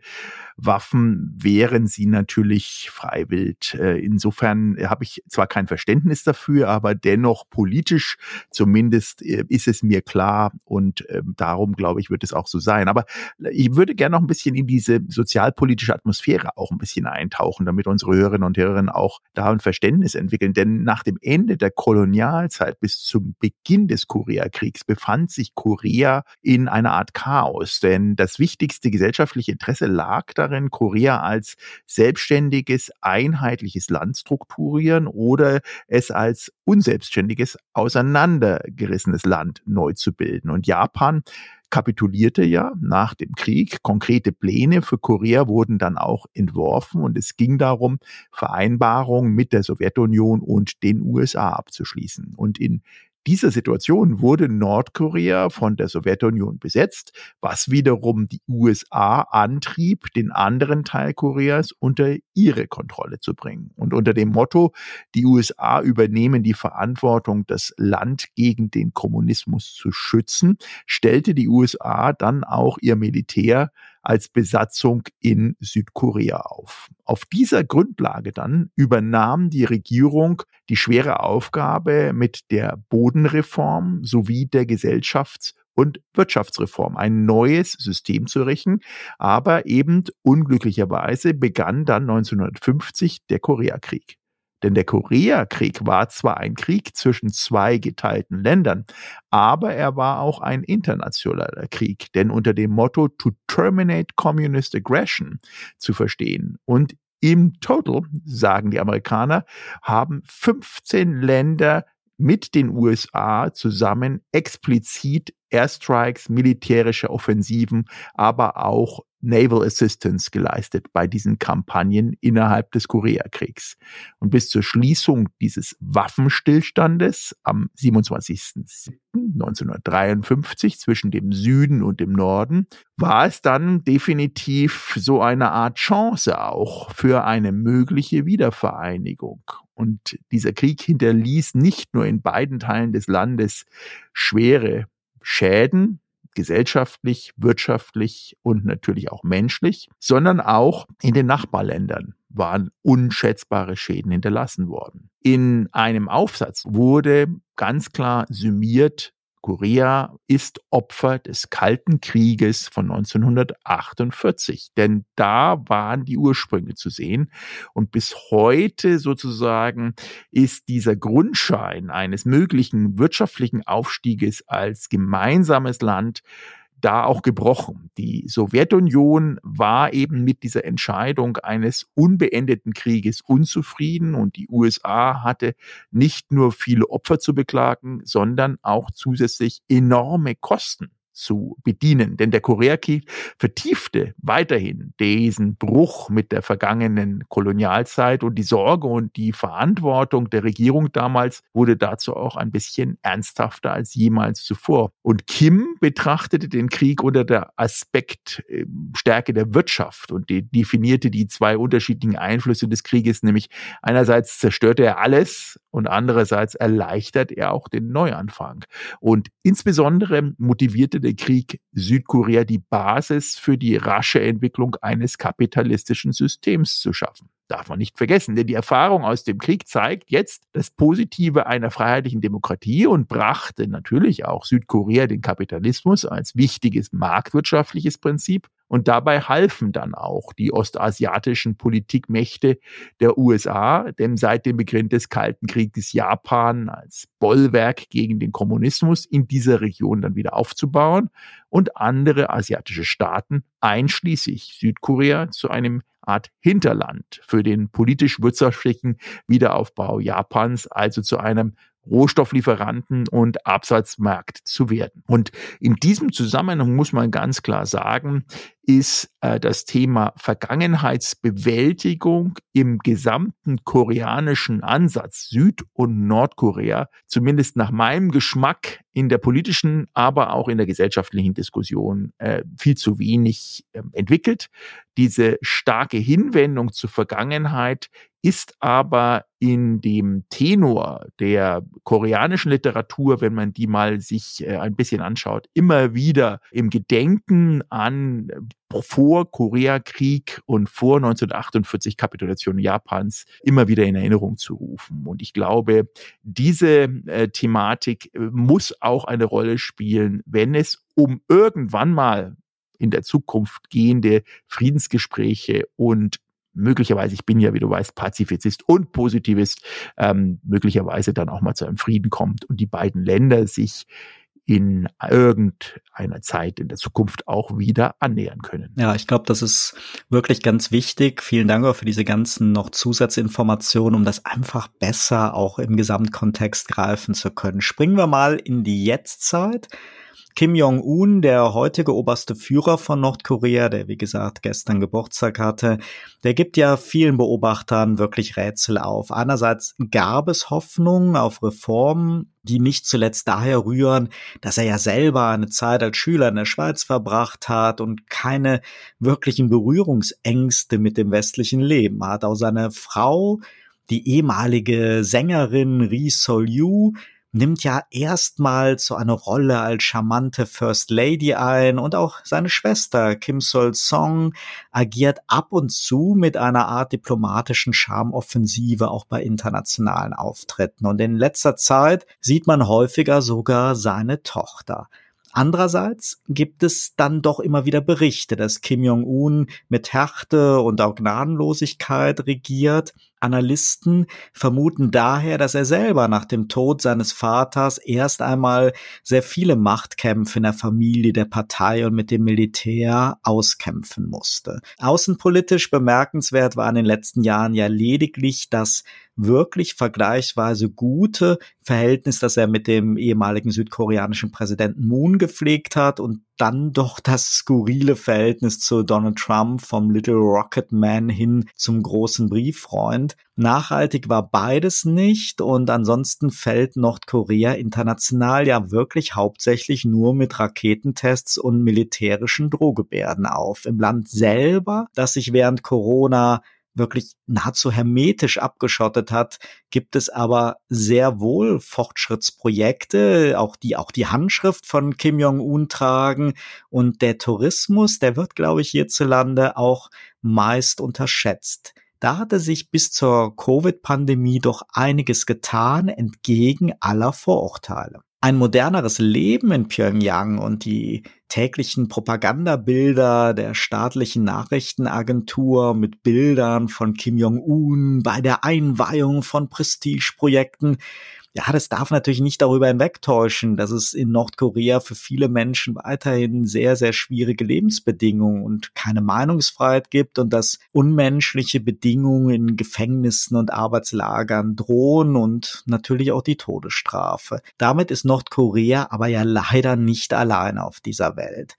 Waffen wären sie natürlich freiwillig. Äh, insofern habe ich zwar kein Verständnis dafür, aber dennoch politisch zumindest äh, ist es mir klar und ähm, darum glaube ich, wird es auch so sein. Aber ich würde gerne noch ein bisschen in diese sozialpolitische Atmosphäre auch ein bisschen eintauchen, damit unsere Hörerinnen und Hörer auch da ein Verständnis entwickeln. Denn nach dem Ende der Kolonialzeit bis zum Beginn des Koreakriegs befand sich Korea in einer Art Chaos, denn das wichtigste gesellschaftliche Interesse lag darin, Korea als selbstständiges, einheitliches Land strukturieren oder es als unselbstständiges, auseinandergerissenes Land neu zu bilden. Und Japan kapitulierte ja nach dem Krieg. Konkrete Pläne für Korea wurden dann auch entworfen und es ging darum, Vereinbarungen mit der Sowjetunion und den USA abzuschließen. Und in dieser Situation wurde Nordkorea von der Sowjetunion besetzt, was wiederum die USA antrieb, den anderen Teil Koreas unter ihre Kontrolle zu bringen. Und unter dem Motto, die USA übernehmen die Verantwortung, das Land gegen den Kommunismus zu schützen, stellte die USA dann auch ihr Militär als Besatzung in Südkorea auf. Auf dieser Grundlage dann übernahm die Regierung die schwere Aufgabe mit der Bodenreform sowie der Gesellschafts- und Wirtschaftsreform, ein neues System zu rächen. Aber eben unglücklicherweise begann dann 1950 der Koreakrieg. Denn der Koreakrieg war zwar ein Krieg zwischen zwei geteilten Ländern, aber er war auch ein internationaler Krieg, denn unter dem Motto To Terminate Communist Aggression zu verstehen. Und im Total, sagen die Amerikaner, haben 15 Länder mit den USA zusammen explizit Airstrikes, militärische Offensiven, aber auch Naval Assistance geleistet bei diesen Kampagnen innerhalb des Koreakriegs. Und bis zur Schließung dieses Waffenstillstandes am 27.07.1953 zwischen dem Süden und dem Norden war es dann definitiv so eine Art Chance auch für eine mögliche Wiedervereinigung. Und dieser Krieg hinterließ nicht nur in beiden Teilen des Landes schwere Schäden, gesellschaftlich, wirtschaftlich und natürlich auch menschlich, sondern auch in den Nachbarländern waren unschätzbare Schäden hinterlassen worden. In einem Aufsatz wurde ganz klar summiert, Korea ist Opfer des Kalten Krieges von 1948, denn da waren die Ursprünge zu sehen. Und bis heute sozusagen ist dieser Grundschein eines möglichen wirtschaftlichen Aufstieges als gemeinsames Land da auch gebrochen. Die Sowjetunion war eben mit dieser Entscheidung eines unbeendeten Krieges unzufrieden und die USA hatte nicht nur viele Opfer zu beklagen, sondern auch zusätzlich enorme Kosten zu bedienen. Denn der Koreakrieg vertiefte weiterhin diesen Bruch mit der vergangenen Kolonialzeit und die Sorge und die Verantwortung der Regierung damals wurde dazu auch ein bisschen ernsthafter als jemals zuvor. Und Kim betrachtete den Krieg unter der Aspekt ähm, Stärke der Wirtschaft und definierte die zwei unterschiedlichen Einflüsse des Krieges, nämlich einerseits zerstörte er alles und andererseits erleichtert er auch den Neuanfang. Und insbesondere motivierte Krieg Südkorea die Basis für die rasche Entwicklung eines kapitalistischen Systems zu schaffen. Darf man nicht vergessen, denn die Erfahrung aus dem Krieg zeigt jetzt das Positive einer freiheitlichen Demokratie und brachte natürlich auch Südkorea den Kapitalismus als wichtiges marktwirtschaftliches Prinzip und dabei halfen dann auch die ostasiatischen Politikmächte der USA, denn seit dem Beginn des Kalten Krieges Japan als Bollwerk gegen den Kommunismus in dieser Region dann wieder aufzubauen und andere asiatische Staaten, einschließlich Südkorea, zu einem Art Hinterland für den politisch-wirtschaftlichen Wiederaufbau Japans, also zu einem Rohstofflieferanten und Absatzmarkt zu werden. Und in diesem Zusammenhang muss man ganz klar sagen, ist äh, das Thema Vergangenheitsbewältigung im gesamten koreanischen Ansatz Süd- und Nordkorea, zumindest nach meinem Geschmack in der politischen, aber auch in der gesellschaftlichen Diskussion äh, viel zu wenig äh, entwickelt. Diese starke Hinwendung zur Vergangenheit ist aber in dem Tenor der koreanischen Literatur, wenn man die mal sich äh, ein bisschen anschaut, immer wieder im Gedenken an vor Koreakrieg und vor 1948 Kapitulation Japans immer wieder in Erinnerung zu rufen. Und ich glaube, diese äh, Thematik äh, muss auch eine Rolle spielen, wenn es um irgendwann mal in der Zukunft gehende Friedensgespräche und möglicherweise, ich bin ja, wie du weißt, Pazifizist und Positivist, ähm, möglicherweise dann auch mal zu einem Frieden kommt und die beiden Länder sich in irgendeiner Zeit in der Zukunft auch wieder annähern können. Ja, ich glaube, das ist wirklich ganz wichtig. Vielen Dank auch für diese ganzen noch Zusatzinformationen, um das einfach besser auch im Gesamtkontext greifen zu können. Springen wir mal in die Jetztzeit. Kim Jong-un, der heutige oberste Führer von Nordkorea, der wie gesagt gestern Geburtstag hatte, der gibt ja vielen Beobachtern wirklich Rätsel auf. Einerseits gab es Hoffnung auf Reformen, die nicht zuletzt daher rühren, dass er ja selber eine Zeit als Schüler in der Schweiz verbracht hat und keine wirklichen Berührungsängste mit dem westlichen Leben hat. Auch seine Frau, die ehemalige Sängerin Ri Sol-yu, nimmt ja erstmals so eine Rolle als charmante First Lady ein und auch seine Schwester Kim Sol Song agiert ab und zu mit einer Art diplomatischen Charmoffensive auch bei internationalen Auftritten und in letzter Zeit sieht man häufiger sogar seine Tochter. Andererseits gibt es dann doch immer wieder Berichte, dass Kim Jong-un mit Härte und auch Gnadenlosigkeit regiert. Analysten vermuten daher, dass er selber nach dem Tod seines Vaters erst einmal sehr viele Machtkämpfe in der Familie, der Partei und mit dem Militär auskämpfen musste. Außenpolitisch bemerkenswert war in den letzten Jahren ja lediglich das wirklich vergleichsweise gute Verhältnis, das er mit dem ehemaligen südkoreanischen Präsidenten Moon gepflegt hat und dann doch das skurrile Verhältnis zu Donald Trump vom Little Rocket Man hin zum großen Brieffreund. Nachhaltig war beides nicht und ansonsten fällt Nordkorea international ja wirklich hauptsächlich nur mit Raketentests und militärischen Drohgebärden auf. Im Land selber, das sich während Corona wirklich nahezu hermetisch abgeschottet hat, gibt es aber sehr wohl Fortschrittsprojekte, auch die auch die Handschrift von Kim Jong-un tragen und der Tourismus, der wird, glaube ich, hierzulande auch meist unterschätzt. Da hatte sich bis zur Covid-Pandemie doch einiges getan, entgegen aller Vorurteile. Ein moderneres Leben in Pyongyang und die täglichen Propagandabilder der staatlichen Nachrichtenagentur mit Bildern von Kim Jong-un bei der Einweihung von Prestigeprojekten, ja, das darf natürlich nicht darüber hinwegtäuschen, dass es in Nordkorea für viele Menschen weiterhin sehr, sehr schwierige Lebensbedingungen und keine Meinungsfreiheit gibt und dass unmenschliche Bedingungen in Gefängnissen und Arbeitslagern drohen und natürlich auch die Todesstrafe. Damit ist Nordkorea aber ja leider nicht alleine auf dieser Welt.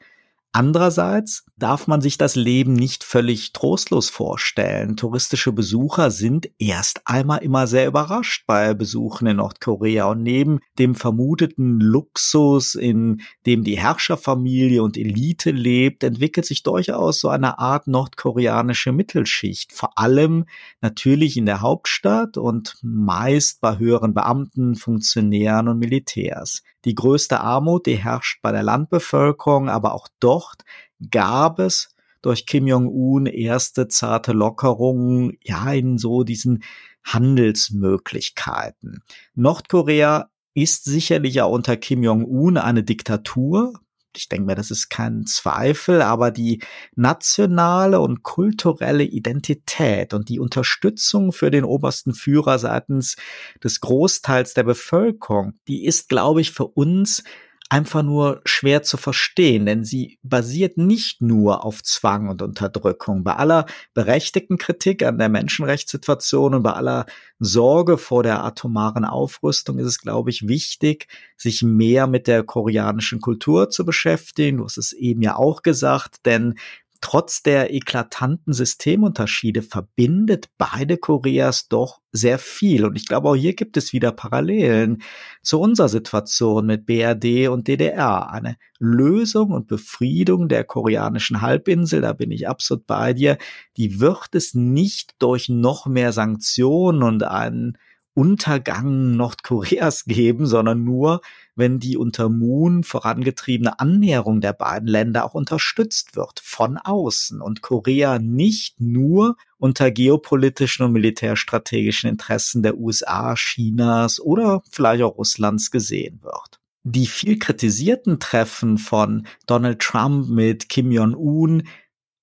Andererseits darf man sich das Leben nicht völlig trostlos vorstellen. Touristische Besucher sind erst einmal immer sehr überrascht bei Besuchen in Nordkorea und neben dem vermuteten Luxus, in dem die Herrscherfamilie und Elite lebt, entwickelt sich durchaus so eine Art nordkoreanische Mittelschicht. Vor allem natürlich in der Hauptstadt und meist bei höheren Beamten, Funktionären und Militärs. Die größte Armut, die herrscht bei der Landbevölkerung, aber auch dort gab es durch Kim Jong-un erste zarte Lockerungen, ja, in so diesen Handelsmöglichkeiten. Nordkorea ist sicherlich ja unter Kim Jong-un eine Diktatur, ich denke mir, das ist kein Zweifel, aber die nationale und kulturelle Identität und die Unterstützung für den obersten Führer seitens des Großteils der Bevölkerung, die ist, glaube ich, für uns einfach nur schwer zu verstehen, denn sie basiert nicht nur auf Zwang und Unterdrückung. Bei aller berechtigten Kritik an der Menschenrechtssituation und bei aller Sorge vor der atomaren Aufrüstung ist es, glaube ich, wichtig, sich mehr mit der koreanischen Kultur zu beschäftigen. Du hast es eben ja auch gesagt, denn Trotz der eklatanten Systemunterschiede verbindet beide Koreas doch sehr viel. Und ich glaube, auch hier gibt es wieder Parallelen zu unserer Situation mit BRD und DDR. Eine Lösung und Befriedung der koreanischen Halbinsel, da bin ich absolut bei dir, die wird es nicht durch noch mehr Sanktionen und einen Untergang Nordkoreas geben, sondern nur, wenn die unter Moon vorangetriebene Annäherung der beiden Länder auch unterstützt wird von außen und Korea nicht nur unter geopolitischen und militärstrategischen Interessen der USA, Chinas oder vielleicht auch Russlands gesehen wird. Die viel kritisierten Treffen von Donald Trump mit Kim Jong-un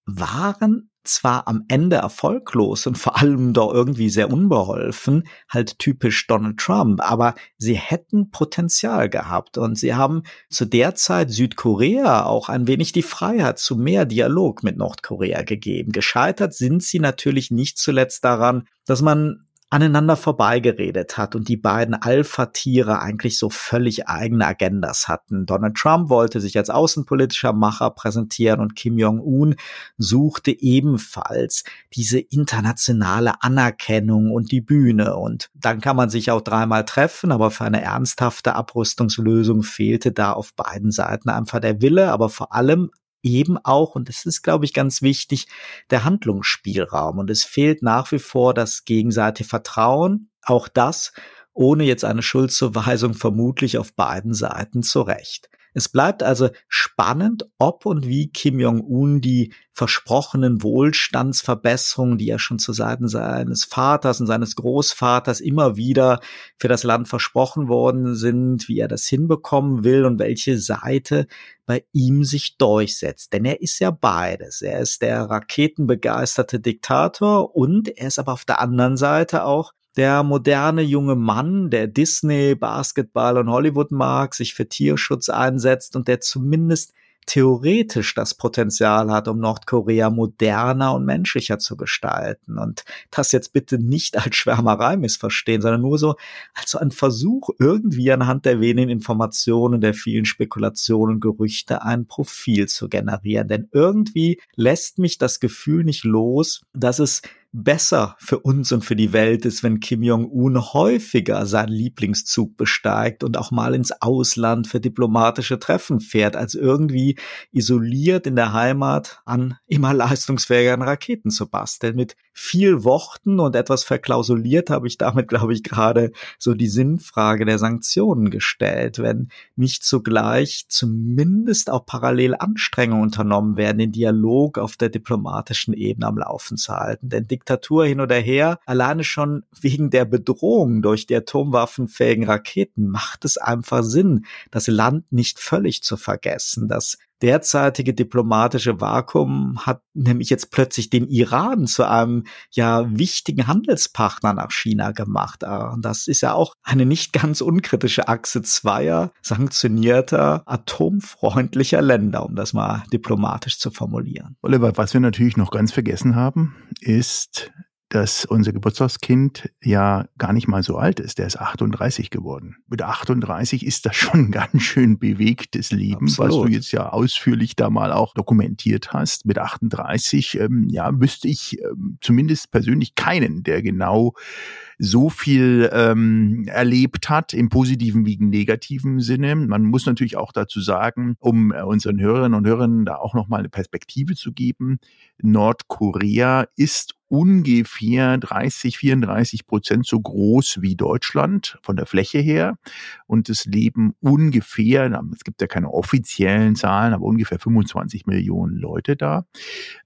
waren zwar am Ende erfolglos und vor allem doch irgendwie sehr unbeholfen, halt typisch Donald Trump, aber sie hätten Potenzial gehabt und sie haben zu der Zeit Südkorea auch ein wenig die Freiheit zu mehr Dialog mit Nordkorea gegeben. Gescheitert sind sie natürlich nicht zuletzt daran, dass man aneinander vorbeigeredet hat und die beiden Alpha-Tiere eigentlich so völlig eigene Agendas hatten. Donald Trump wollte sich als außenpolitischer Macher präsentieren und Kim Jong-un suchte ebenfalls diese internationale Anerkennung und die Bühne. Und dann kann man sich auch dreimal treffen, aber für eine ernsthafte Abrüstungslösung fehlte da auf beiden Seiten einfach der Wille, aber vor allem eben auch, und das ist, glaube ich, ganz wichtig, der Handlungsspielraum. Und es fehlt nach wie vor das gegenseitige Vertrauen. Auch das ohne jetzt eine Schuldzuweisung vermutlich auf beiden Seiten zurecht. Es bleibt also spannend, ob und wie Kim Jong-un die versprochenen Wohlstandsverbesserungen, die er schon zu Seiten seines Vaters und seines Großvaters immer wieder für das Land versprochen worden sind, wie er das hinbekommen will und welche Seite bei ihm sich durchsetzt. Denn er ist ja beides. Er ist der raketenbegeisterte Diktator und er ist aber auf der anderen Seite auch der moderne junge Mann, der Disney, Basketball und Hollywood mag, sich für Tierschutz einsetzt und der zumindest theoretisch das Potenzial hat, um Nordkorea moderner und menschlicher zu gestalten. Und das jetzt bitte nicht als Schwärmerei missverstehen, sondern nur so als so ein Versuch, irgendwie anhand der wenigen Informationen, der vielen Spekulationen und Gerüchte ein Profil zu generieren. Denn irgendwie lässt mich das Gefühl nicht los, dass es besser für uns und für die Welt ist, wenn Kim Jong-un häufiger seinen Lieblingszug besteigt und auch mal ins Ausland für diplomatische Treffen fährt, als irgendwie isoliert in der Heimat an immer leistungsfähigeren Raketen zu basteln. Mit viel Worten und etwas verklausuliert habe ich damit, glaube ich, gerade so die Sinnfrage der Sanktionen gestellt, wenn nicht zugleich zumindest auch parallel Anstrengungen unternommen werden, den Dialog auf der diplomatischen Ebene am Laufen zu halten. Denn Diktatur hin oder her, alleine schon wegen der Bedrohung durch die atomwaffenfähigen Raketen macht es einfach Sinn, das Land nicht völlig zu vergessen, das derzeitige diplomatische Vakuum hat nämlich jetzt plötzlich den Iran zu einem ja wichtigen Handelspartner nach China gemacht. Ah, und das ist ja auch eine nicht ganz unkritische Achse zweier sanktionierter, atomfreundlicher Länder, um das mal diplomatisch zu formulieren. Oliver, was wir natürlich noch ganz vergessen haben, ist dass unser Geburtstagskind ja gar nicht mal so alt ist. Der ist 38 geworden. Mit 38 ist das schon ein ganz schön bewegtes Leben, Absolut. was du jetzt ja ausführlich da mal auch dokumentiert hast. Mit 38, ähm, ja, wüsste ich ähm, zumindest persönlich keinen, der genau so viel ähm, erlebt hat, im positiven wie im negativen Sinne. Man muss natürlich auch dazu sagen, um äh, unseren Hörerinnen und Hörern da auch nochmal eine Perspektive zu geben, Nordkorea ist ungefähr 30, 34 Prozent so groß wie Deutschland von der Fläche her und es leben ungefähr, es gibt ja keine offiziellen Zahlen, aber ungefähr 25 Millionen Leute da.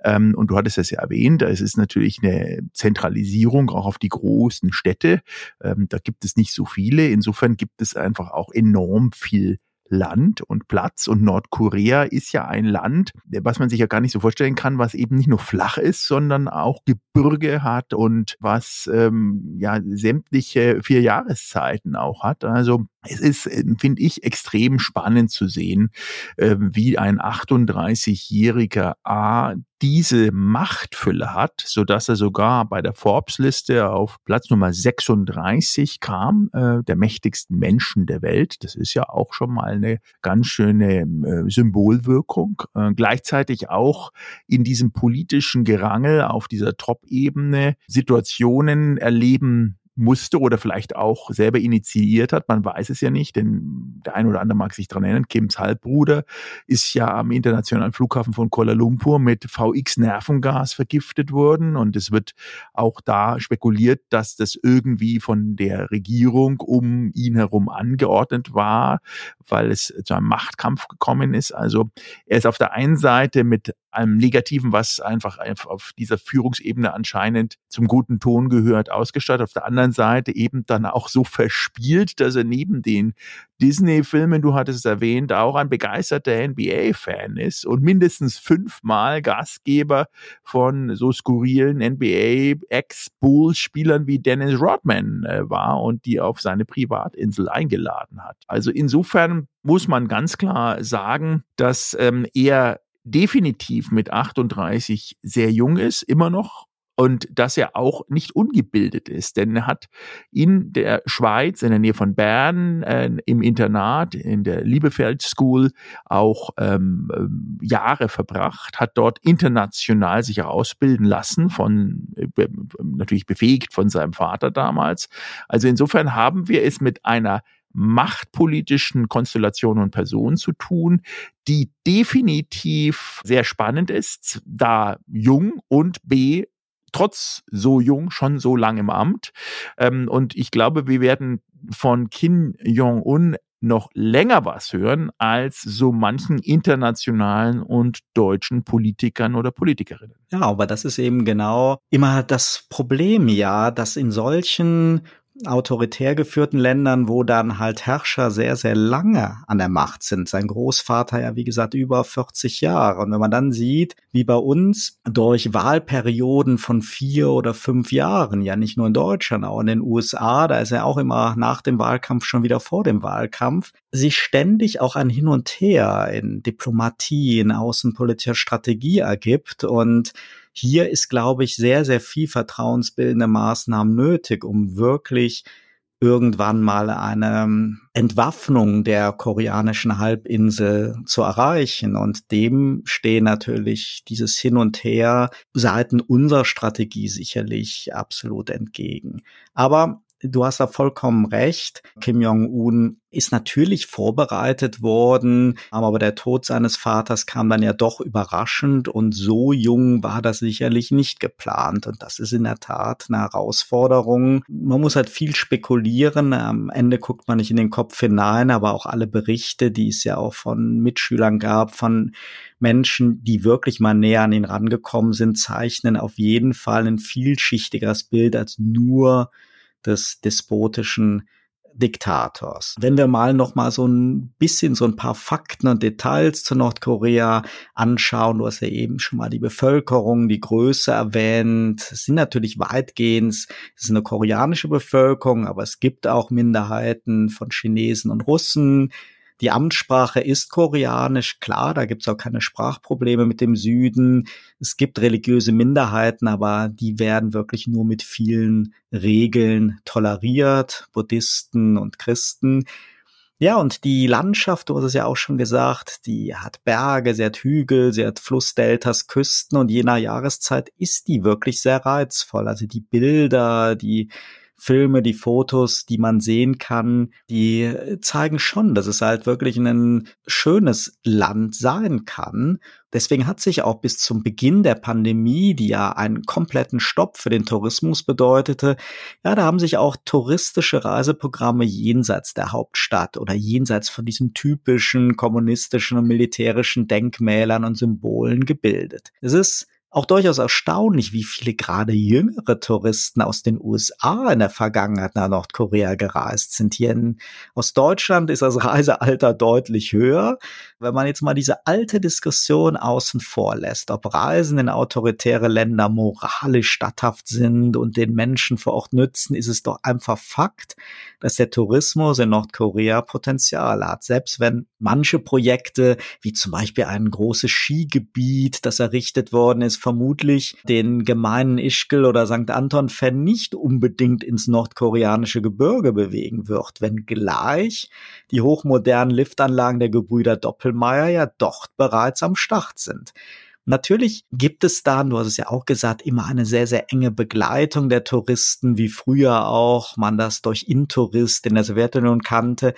Ähm, und du hattest das ja erwähnt, es ist natürlich eine Zentralisierung auch auf die großen Städte. Ähm, da gibt es nicht so viele. Insofern gibt es einfach auch enorm viel Land und Platz. Und Nordkorea ist ja ein Land, was man sich ja gar nicht so vorstellen kann, was eben nicht nur flach ist, sondern auch Gebirge hat und was ähm, ja sämtliche vier Jahreszeiten auch hat. Also es ist, äh, finde ich, extrem spannend zu sehen, äh, wie ein 38-jähriger A diese Machtfülle hat, so dass er sogar bei der Forbes-Liste auf Platz Nummer 36 kam, äh, der mächtigsten Menschen der Welt. Das ist ja auch schon mal eine ganz schöne Symbolwirkung. gleichzeitig auch in diesem politischen Gerangel auf dieser Top-Ebene Situationen erleben musste oder vielleicht auch selber initiiert hat. Man weiß es ja nicht, denn der ein oder andere mag sich daran erinnern. Kims Halbbruder ist ja am internationalen Flughafen von Kuala Lumpur mit VX-Nervengas vergiftet worden und es wird auch da spekuliert, dass das irgendwie von der Regierung um ihn herum angeordnet war, weil es zu einem Machtkampf gekommen ist. Also er ist auf der einen Seite mit einem Negativen, was einfach auf dieser Führungsebene anscheinend zum guten Ton gehört, ausgestattet. Auf der anderen Seite eben dann auch so verspielt, dass er neben den Disney-Filmen, du hattest es erwähnt, auch ein begeisterter NBA-Fan ist und mindestens fünfmal Gastgeber von so skurrilen NBA-Ex-Bulls-Spielern wie Dennis Rodman äh, war und die auf seine Privatinsel eingeladen hat. Also insofern muss man ganz klar sagen, dass ähm, er definitiv mit 38 sehr jung ist, immer noch, und dass er auch nicht ungebildet ist, denn er hat in der Schweiz, in der Nähe von Bern, äh, im Internat, in der Liebefeld School auch ähm, ähm Jahre verbracht, hat dort international sich ausbilden lassen, von äh, natürlich befähigt von seinem Vater damals. Also insofern haben wir es mit einer machtpolitischen Konstellationen und Personen zu tun, die definitiv sehr spannend ist, da jung und b trotz so jung schon so lang im Amt. Ähm, und ich glaube, wir werden von Kim Jong-un noch länger was hören als so manchen internationalen und deutschen Politikern oder Politikerinnen. Ja, aber das ist eben genau immer das Problem, ja, dass in solchen autoritär geführten Ländern, wo dann halt Herrscher sehr, sehr lange an der Macht sind. Sein Großvater ja, wie gesagt, über 40 Jahre. Und wenn man dann sieht, wie bei uns durch Wahlperioden von vier oder fünf Jahren, ja nicht nur in Deutschland, auch in den USA, da ist er auch immer nach dem Wahlkampf schon wieder vor dem Wahlkampf, sich ständig auch ein Hin und Her in Diplomatie, in außenpolitischer Strategie ergibt und hier ist, glaube ich, sehr, sehr viel vertrauensbildende Maßnahmen nötig, um wirklich irgendwann mal eine ähm, Entwaffnung der koreanischen Halbinsel zu erreichen. Und dem stehen natürlich dieses Hin und Her Seiten unserer Strategie sicherlich absolut entgegen. Aber du hast da vollkommen recht. Kim Jong-un ist natürlich vorbereitet worden, aber der Tod seines Vaters kam dann ja doch überraschend und so jung war das sicherlich nicht geplant. Und das ist in der Tat eine Herausforderung. Man muss halt viel spekulieren. Am Ende guckt man nicht in den Kopf hinein, aber auch alle Berichte, die es ja auch von Mitschülern gab, von Menschen, die wirklich mal näher an ihn rangekommen sind, zeichnen auf jeden Fall ein vielschichtigeres Bild als nur des despotischen Diktators. Wenn wir mal noch mal so ein bisschen so ein paar Fakten und Details zu Nordkorea anschauen, du hast ja eben schon mal die Bevölkerung, die Größe erwähnt. Es sind natürlich weitgehend, es ist eine koreanische Bevölkerung, aber es gibt auch Minderheiten von Chinesen und Russen. Die Amtssprache ist koreanisch, klar, da gibt es auch keine Sprachprobleme mit dem Süden. Es gibt religiöse Minderheiten, aber die werden wirklich nur mit vielen Regeln toleriert, Buddhisten und Christen. Ja, und die Landschaft, du hast es ja auch schon gesagt, die hat Berge, sie hat Hügel, sie hat Flussdeltas, Küsten und je nach Jahreszeit ist die wirklich sehr reizvoll. Also die Bilder, die Filme, die Fotos, die man sehen kann, die zeigen schon, dass es halt wirklich ein schönes Land sein kann. Deswegen hat sich auch bis zum Beginn der Pandemie, die ja einen kompletten Stopp für den Tourismus bedeutete, ja, da haben sich auch touristische Reiseprogramme jenseits der Hauptstadt oder jenseits von diesen typischen kommunistischen und militärischen Denkmälern und Symbolen gebildet. Es ist auch durchaus erstaunlich, wie viele gerade jüngere Touristen aus den USA in der Vergangenheit nach Nordkorea gereist sind. Hier in, aus Deutschland ist das Reisealter deutlich höher. Wenn man jetzt mal diese alte Diskussion außen vor lässt, ob Reisen in autoritäre Länder moralisch statthaft sind und den Menschen vor Ort nützen, ist es doch einfach Fakt, dass der Tourismus in Nordkorea Potenzial hat. Selbst wenn manche Projekte, wie zum Beispiel ein großes Skigebiet, das errichtet worden ist, vermutlich den gemeinen Ischgl oder St. Anton-Fan nicht unbedingt ins nordkoreanische Gebirge bewegen wird, wenngleich die hochmodernen Liftanlagen der Gebrüder Doppelmayr ja dort bereits am Start sind. Natürlich gibt es da, du hast es ja auch gesagt, immer eine sehr, sehr enge Begleitung der Touristen, wie früher auch man das durch Intourist in der Sowjetunion kannte.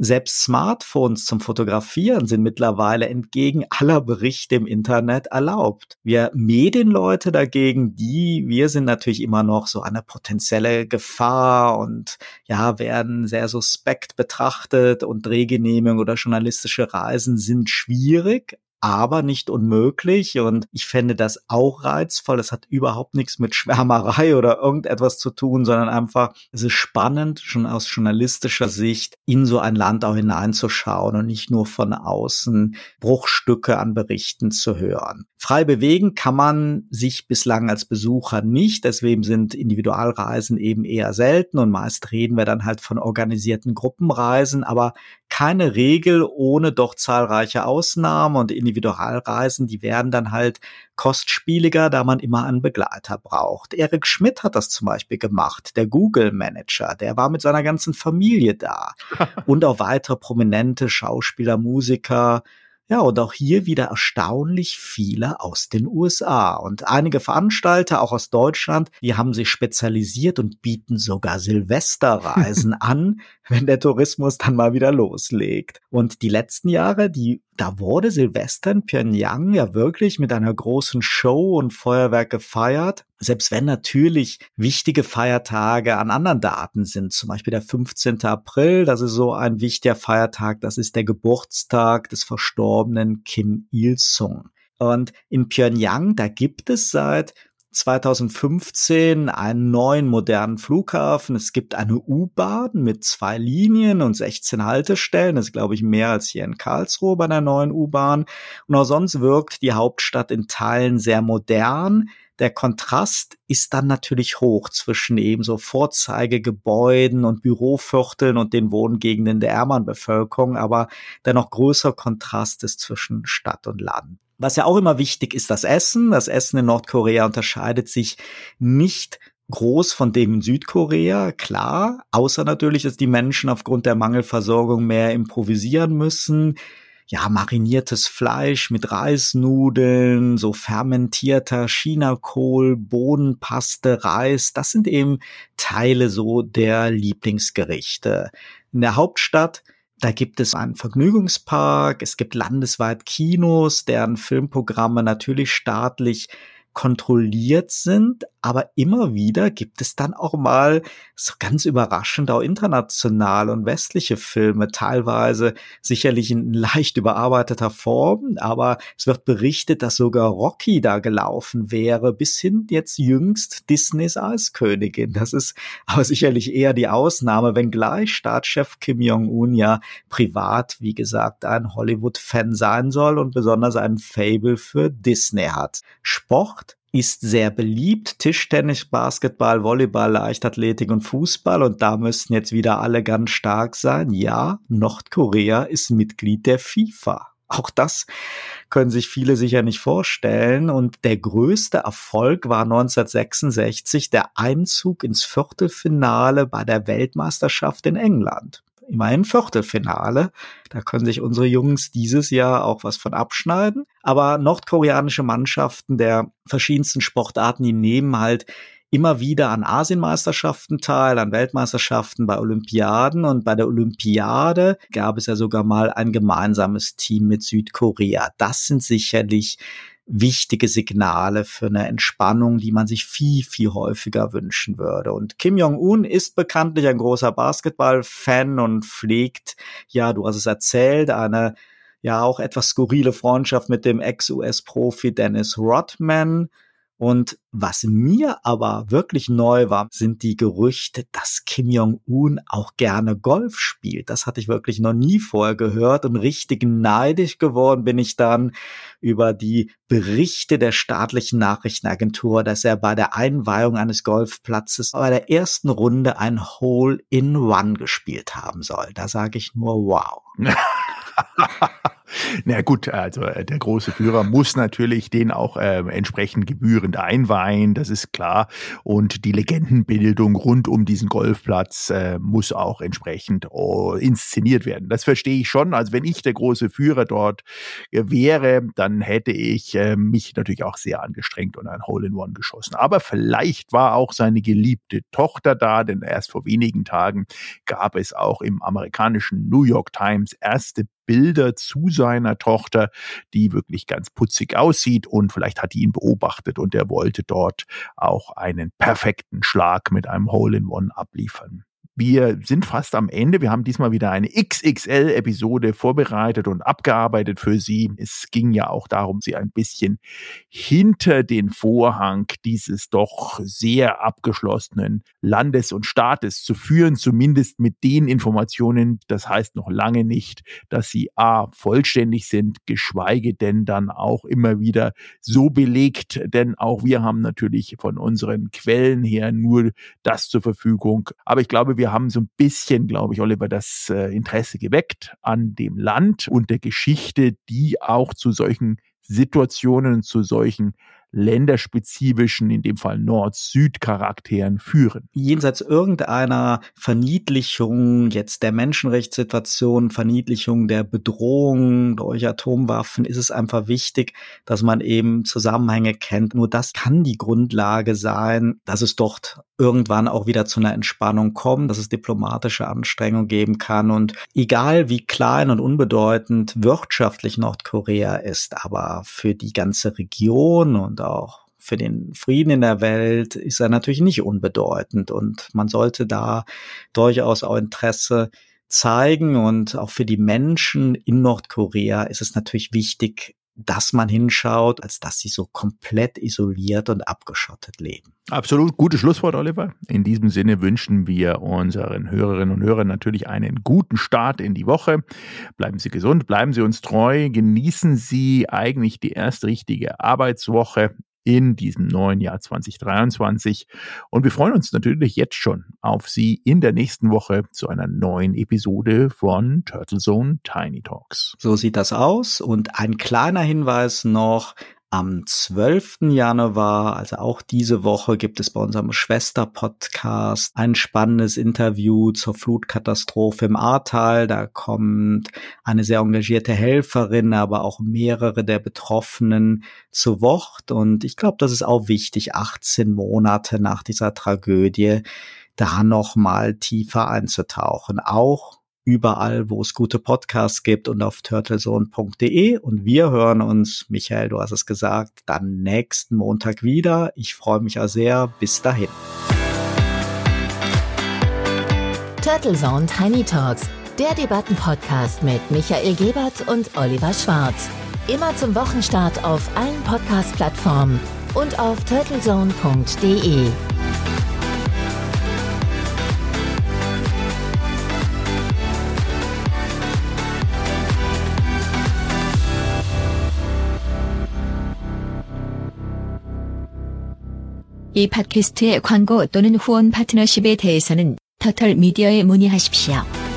Selbst Smartphones zum Fotografieren sind mittlerweile entgegen aller Berichte im Internet erlaubt. Wir Medienleute dagegen, die, wir sind natürlich immer noch so eine potenzielle Gefahr und ja, werden sehr suspekt betrachtet und Drehgenehmigungen oder journalistische Reisen sind schwierig aber nicht unmöglich. Und ich fände das auch reizvoll. Das hat überhaupt nichts mit Schwärmerei oder irgendetwas zu tun, sondern einfach, es ist spannend, schon aus journalistischer Sicht in so ein Land auch hineinzuschauen und nicht nur von außen Bruchstücke an Berichten zu hören. Frei bewegen kann man sich bislang als Besucher nicht. Deswegen sind Individualreisen eben eher selten und meist reden wir dann halt von organisierten Gruppenreisen, aber keine Regel ohne doch zahlreiche Ausnahmen und Individualreisen, die werden dann halt kostspieliger, da man immer einen Begleiter braucht. Erik Schmidt hat das zum Beispiel gemacht, der Google Manager, der war mit seiner ganzen Familie da und auch weitere prominente Schauspieler, Musiker, ja, und auch hier wieder erstaunlich viele aus den USA. Und einige Veranstalter, auch aus Deutschland, die haben sich spezialisiert und bieten sogar Silvesterreisen an, wenn der Tourismus dann mal wieder loslegt. Und die letzten Jahre, die da wurde Silvester in Pyongyang ja wirklich mit einer großen Show und Feuerwerk gefeiert. Selbst wenn natürlich wichtige Feiertage an anderen Daten sind, zum Beispiel der 15. April, das ist so ein wichtiger Feiertag, das ist der Geburtstag des verstorbenen Kim Il-sung. Und in Pyongyang, da gibt es seit 2015 einen neuen modernen Flughafen. Es gibt eine U-Bahn mit zwei Linien und 16 Haltestellen. Das ist, glaube ich, mehr als hier in Karlsruhe bei der neuen U-Bahn. Und auch sonst wirkt die Hauptstadt in Teilen sehr modern. Der Kontrast ist dann natürlich hoch zwischen eben so Vorzeigegebäuden und Bürovierteln und den Wohngegenden der ärmeren Bevölkerung, aber der noch größer Kontrast ist zwischen Stadt und Land. Was ja auch immer wichtig ist, das Essen. Das Essen in Nordkorea unterscheidet sich nicht groß von dem in Südkorea, klar, außer natürlich, dass die Menschen aufgrund der Mangelversorgung mehr improvisieren müssen. Ja, mariniertes Fleisch mit Reisnudeln, so fermentierter Chinakohl, Bohnenpaste, Reis, das sind eben Teile so der Lieblingsgerichte. In der Hauptstadt da gibt es einen Vergnügungspark, es gibt landesweit Kinos, deren Filmprogramme natürlich staatlich kontrolliert sind, aber immer wieder gibt es dann auch mal so ganz überraschend auch internationale und westliche Filme, teilweise sicherlich in leicht überarbeiteter Form, aber es wird berichtet, dass sogar Rocky da gelaufen wäre, bis hin jetzt jüngst Disneys Eiskönigin. Das ist aber sicherlich eher die Ausnahme, wenngleich Staatschef Kim Jong-un ja privat, wie gesagt, ein Hollywood-Fan sein soll und besonders ein Fable für Disney hat. Sport ist sehr beliebt. Tischtennis, Basketball, Volleyball, Leichtathletik und Fußball. Und da müssten jetzt wieder alle ganz stark sein. Ja, Nordkorea ist Mitglied der FIFA. Auch das können sich viele sicher nicht vorstellen. Und der größte Erfolg war 1966 der Einzug ins Viertelfinale bei der Weltmeisterschaft in England immerhin Viertelfinale. Da können sich unsere Jungs dieses Jahr auch was von abschneiden. Aber nordkoreanische Mannschaften der verschiedensten Sportarten, die nehmen halt immer wieder an Asienmeisterschaften teil, an Weltmeisterschaften, bei Olympiaden. Und bei der Olympiade gab es ja sogar mal ein gemeinsames Team mit Südkorea. Das sind sicherlich wichtige Signale für eine Entspannung, die man sich viel, viel häufiger wünschen würde. Und Kim Jong-un ist bekanntlich ein großer Basketball-Fan und pflegt, ja, du hast es erzählt, eine ja auch etwas skurrile Freundschaft mit dem Ex-US-Profi Dennis Rodman. Und was mir aber wirklich neu war, sind die Gerüchte, dass Kim Jong-un auch gerne Golf spielt. Das hatte ich wirklich noch nie vorher gehört und richtig neidisch geworden bin ich dann über die Berichte der staatlichen Nachrichtenagentur, dass er bei der Einweihung eines Golfplatzes bei der ersten Runde ein Hole in One gespielt haben soll. Da sage ich nur wow. Na gut, also äh, der große Führer muss natürlich den auch äh, entsprechend gebührend einweihen, das ist klar. Und die Legendenbildung rund um diesen Golfplatz äh, muss auch entsprechend oh, inszeniert werden. Das verstehe ich schon. Also wenn ich der große Führer dort äh, wäre, dann hätte ich äh, mich natürlich auch sehr angestrengt und ein Hole in One geschossen. Aber vielleicht war auch seine geliebte Tochter da, denn erst vor wenigen Tagen gab es auch im amerikanischen New York Times erste Bilder zu seiner Tochter, die wirklich ganz putzig aussieht und vielleicht hat die ihn beobachtet und er wollte dort auch einen perfekten Schlag mit einem Hole-in-One abliefern. Wir sind fast am Ende. Wir haben diesmal wieder eine XXL-Episode vorbereitet und abgearbeitet für Sie. Es ging ja auch darum, Sie ein bisschen hinter den Vorhang dieses doch sehr abgeschlossenen Landes und Staates zu führen, zumindest mit den Informationen. Das heißt noch lange nicht, dass sie A vollständig sind, geschweige denn dann auch immer wieder so belegt, denn auch wir haben natürlich von unseren Quellen her nur das zur Verfügung. Aber ich glaube, wir wir haben so ein bisschen, glaube ich, Oliver, das äh, Interesse geweckt an dem Land und der Geschichte, die auch zu solchen Situationen, zu solchen länderspezifischen, in dem Fall Nord-Süd-Charakteren führen. Jenseits irgendeiner Verniedlichung jetzt der Menschenrechtssituation, Verniedlichung der Bedrohung durch Atomwaffen ist es einfach wichtig, dass man eben Zusammenhänge kennt. Nur das kann die Grundlage sein, dass es dort irgendwann auch wieder zu einer Entspannung kommt, dass es diplomatische Anstrengungen geben kann. Und egal wie klein und unbedeutend wirtschaftlich Nordkorea ist, aber für die ganze Region und auch für den Frieden in der Welt ist er natürlich nicht unbedeutend. Und man sollte da durchaus auch Interesse zeigen. Und auch für die Menschen in Nordkorea ist es natürlich wichtig, dass man hinschaut, als dass sie so komplett isoliert und abgeschottet leben. Absolut gutes Schlusswort, Oliver. In diesem Sinne wünschen wir unseren Hörerinnen und Hörern natürlich einen guten Start in die Woche. Bleiben Sie gesund, bleiben Sie uns treu, genießen Sie eigentlich die erste richtige Arbeitswoche in diesem neuen Jahr 2023. Und wir freuen uns natürlich jetzt schon auf Sie in der nächsten Woche zu einer neuen Episode von Turtle Zone Tiny Talks. So sieht das aus. Und ein kleiner Hinweis noch, am 12. Januar, also auch diese Woche, gibt es bei unserem Schwester-Podcast ein spannendes Interview zur Flutkatastrophe im Ahrtal. Da kommt eine sehr engagierte Helferin, aber auch mehrere der Betroffenen zu Wort. Und ich glaube, das ist auch wichtig, 18 Monate nach dieser Tragödie da noch mal tiefer einzutauchen. Auch überall, wo es gute Podcasts gibt und auf turtlezone.de. Und wir hören uns, Michael, du hast es gesagt, dann nächsten Montag wieder. Ich freue mich ja sehr. Bis dahin. Turtle Zone Tiny Talks, der Debattenpodcast mit Michael Gebert und Oliver Schwarz. Immer zum Wochenstart auf allen Podcast-Plattformen und auf turtlezone.de. 이 팟캐스트의 광고 또는 후원 파트너십에 대해서는 터털 미디어에 문의하십시오.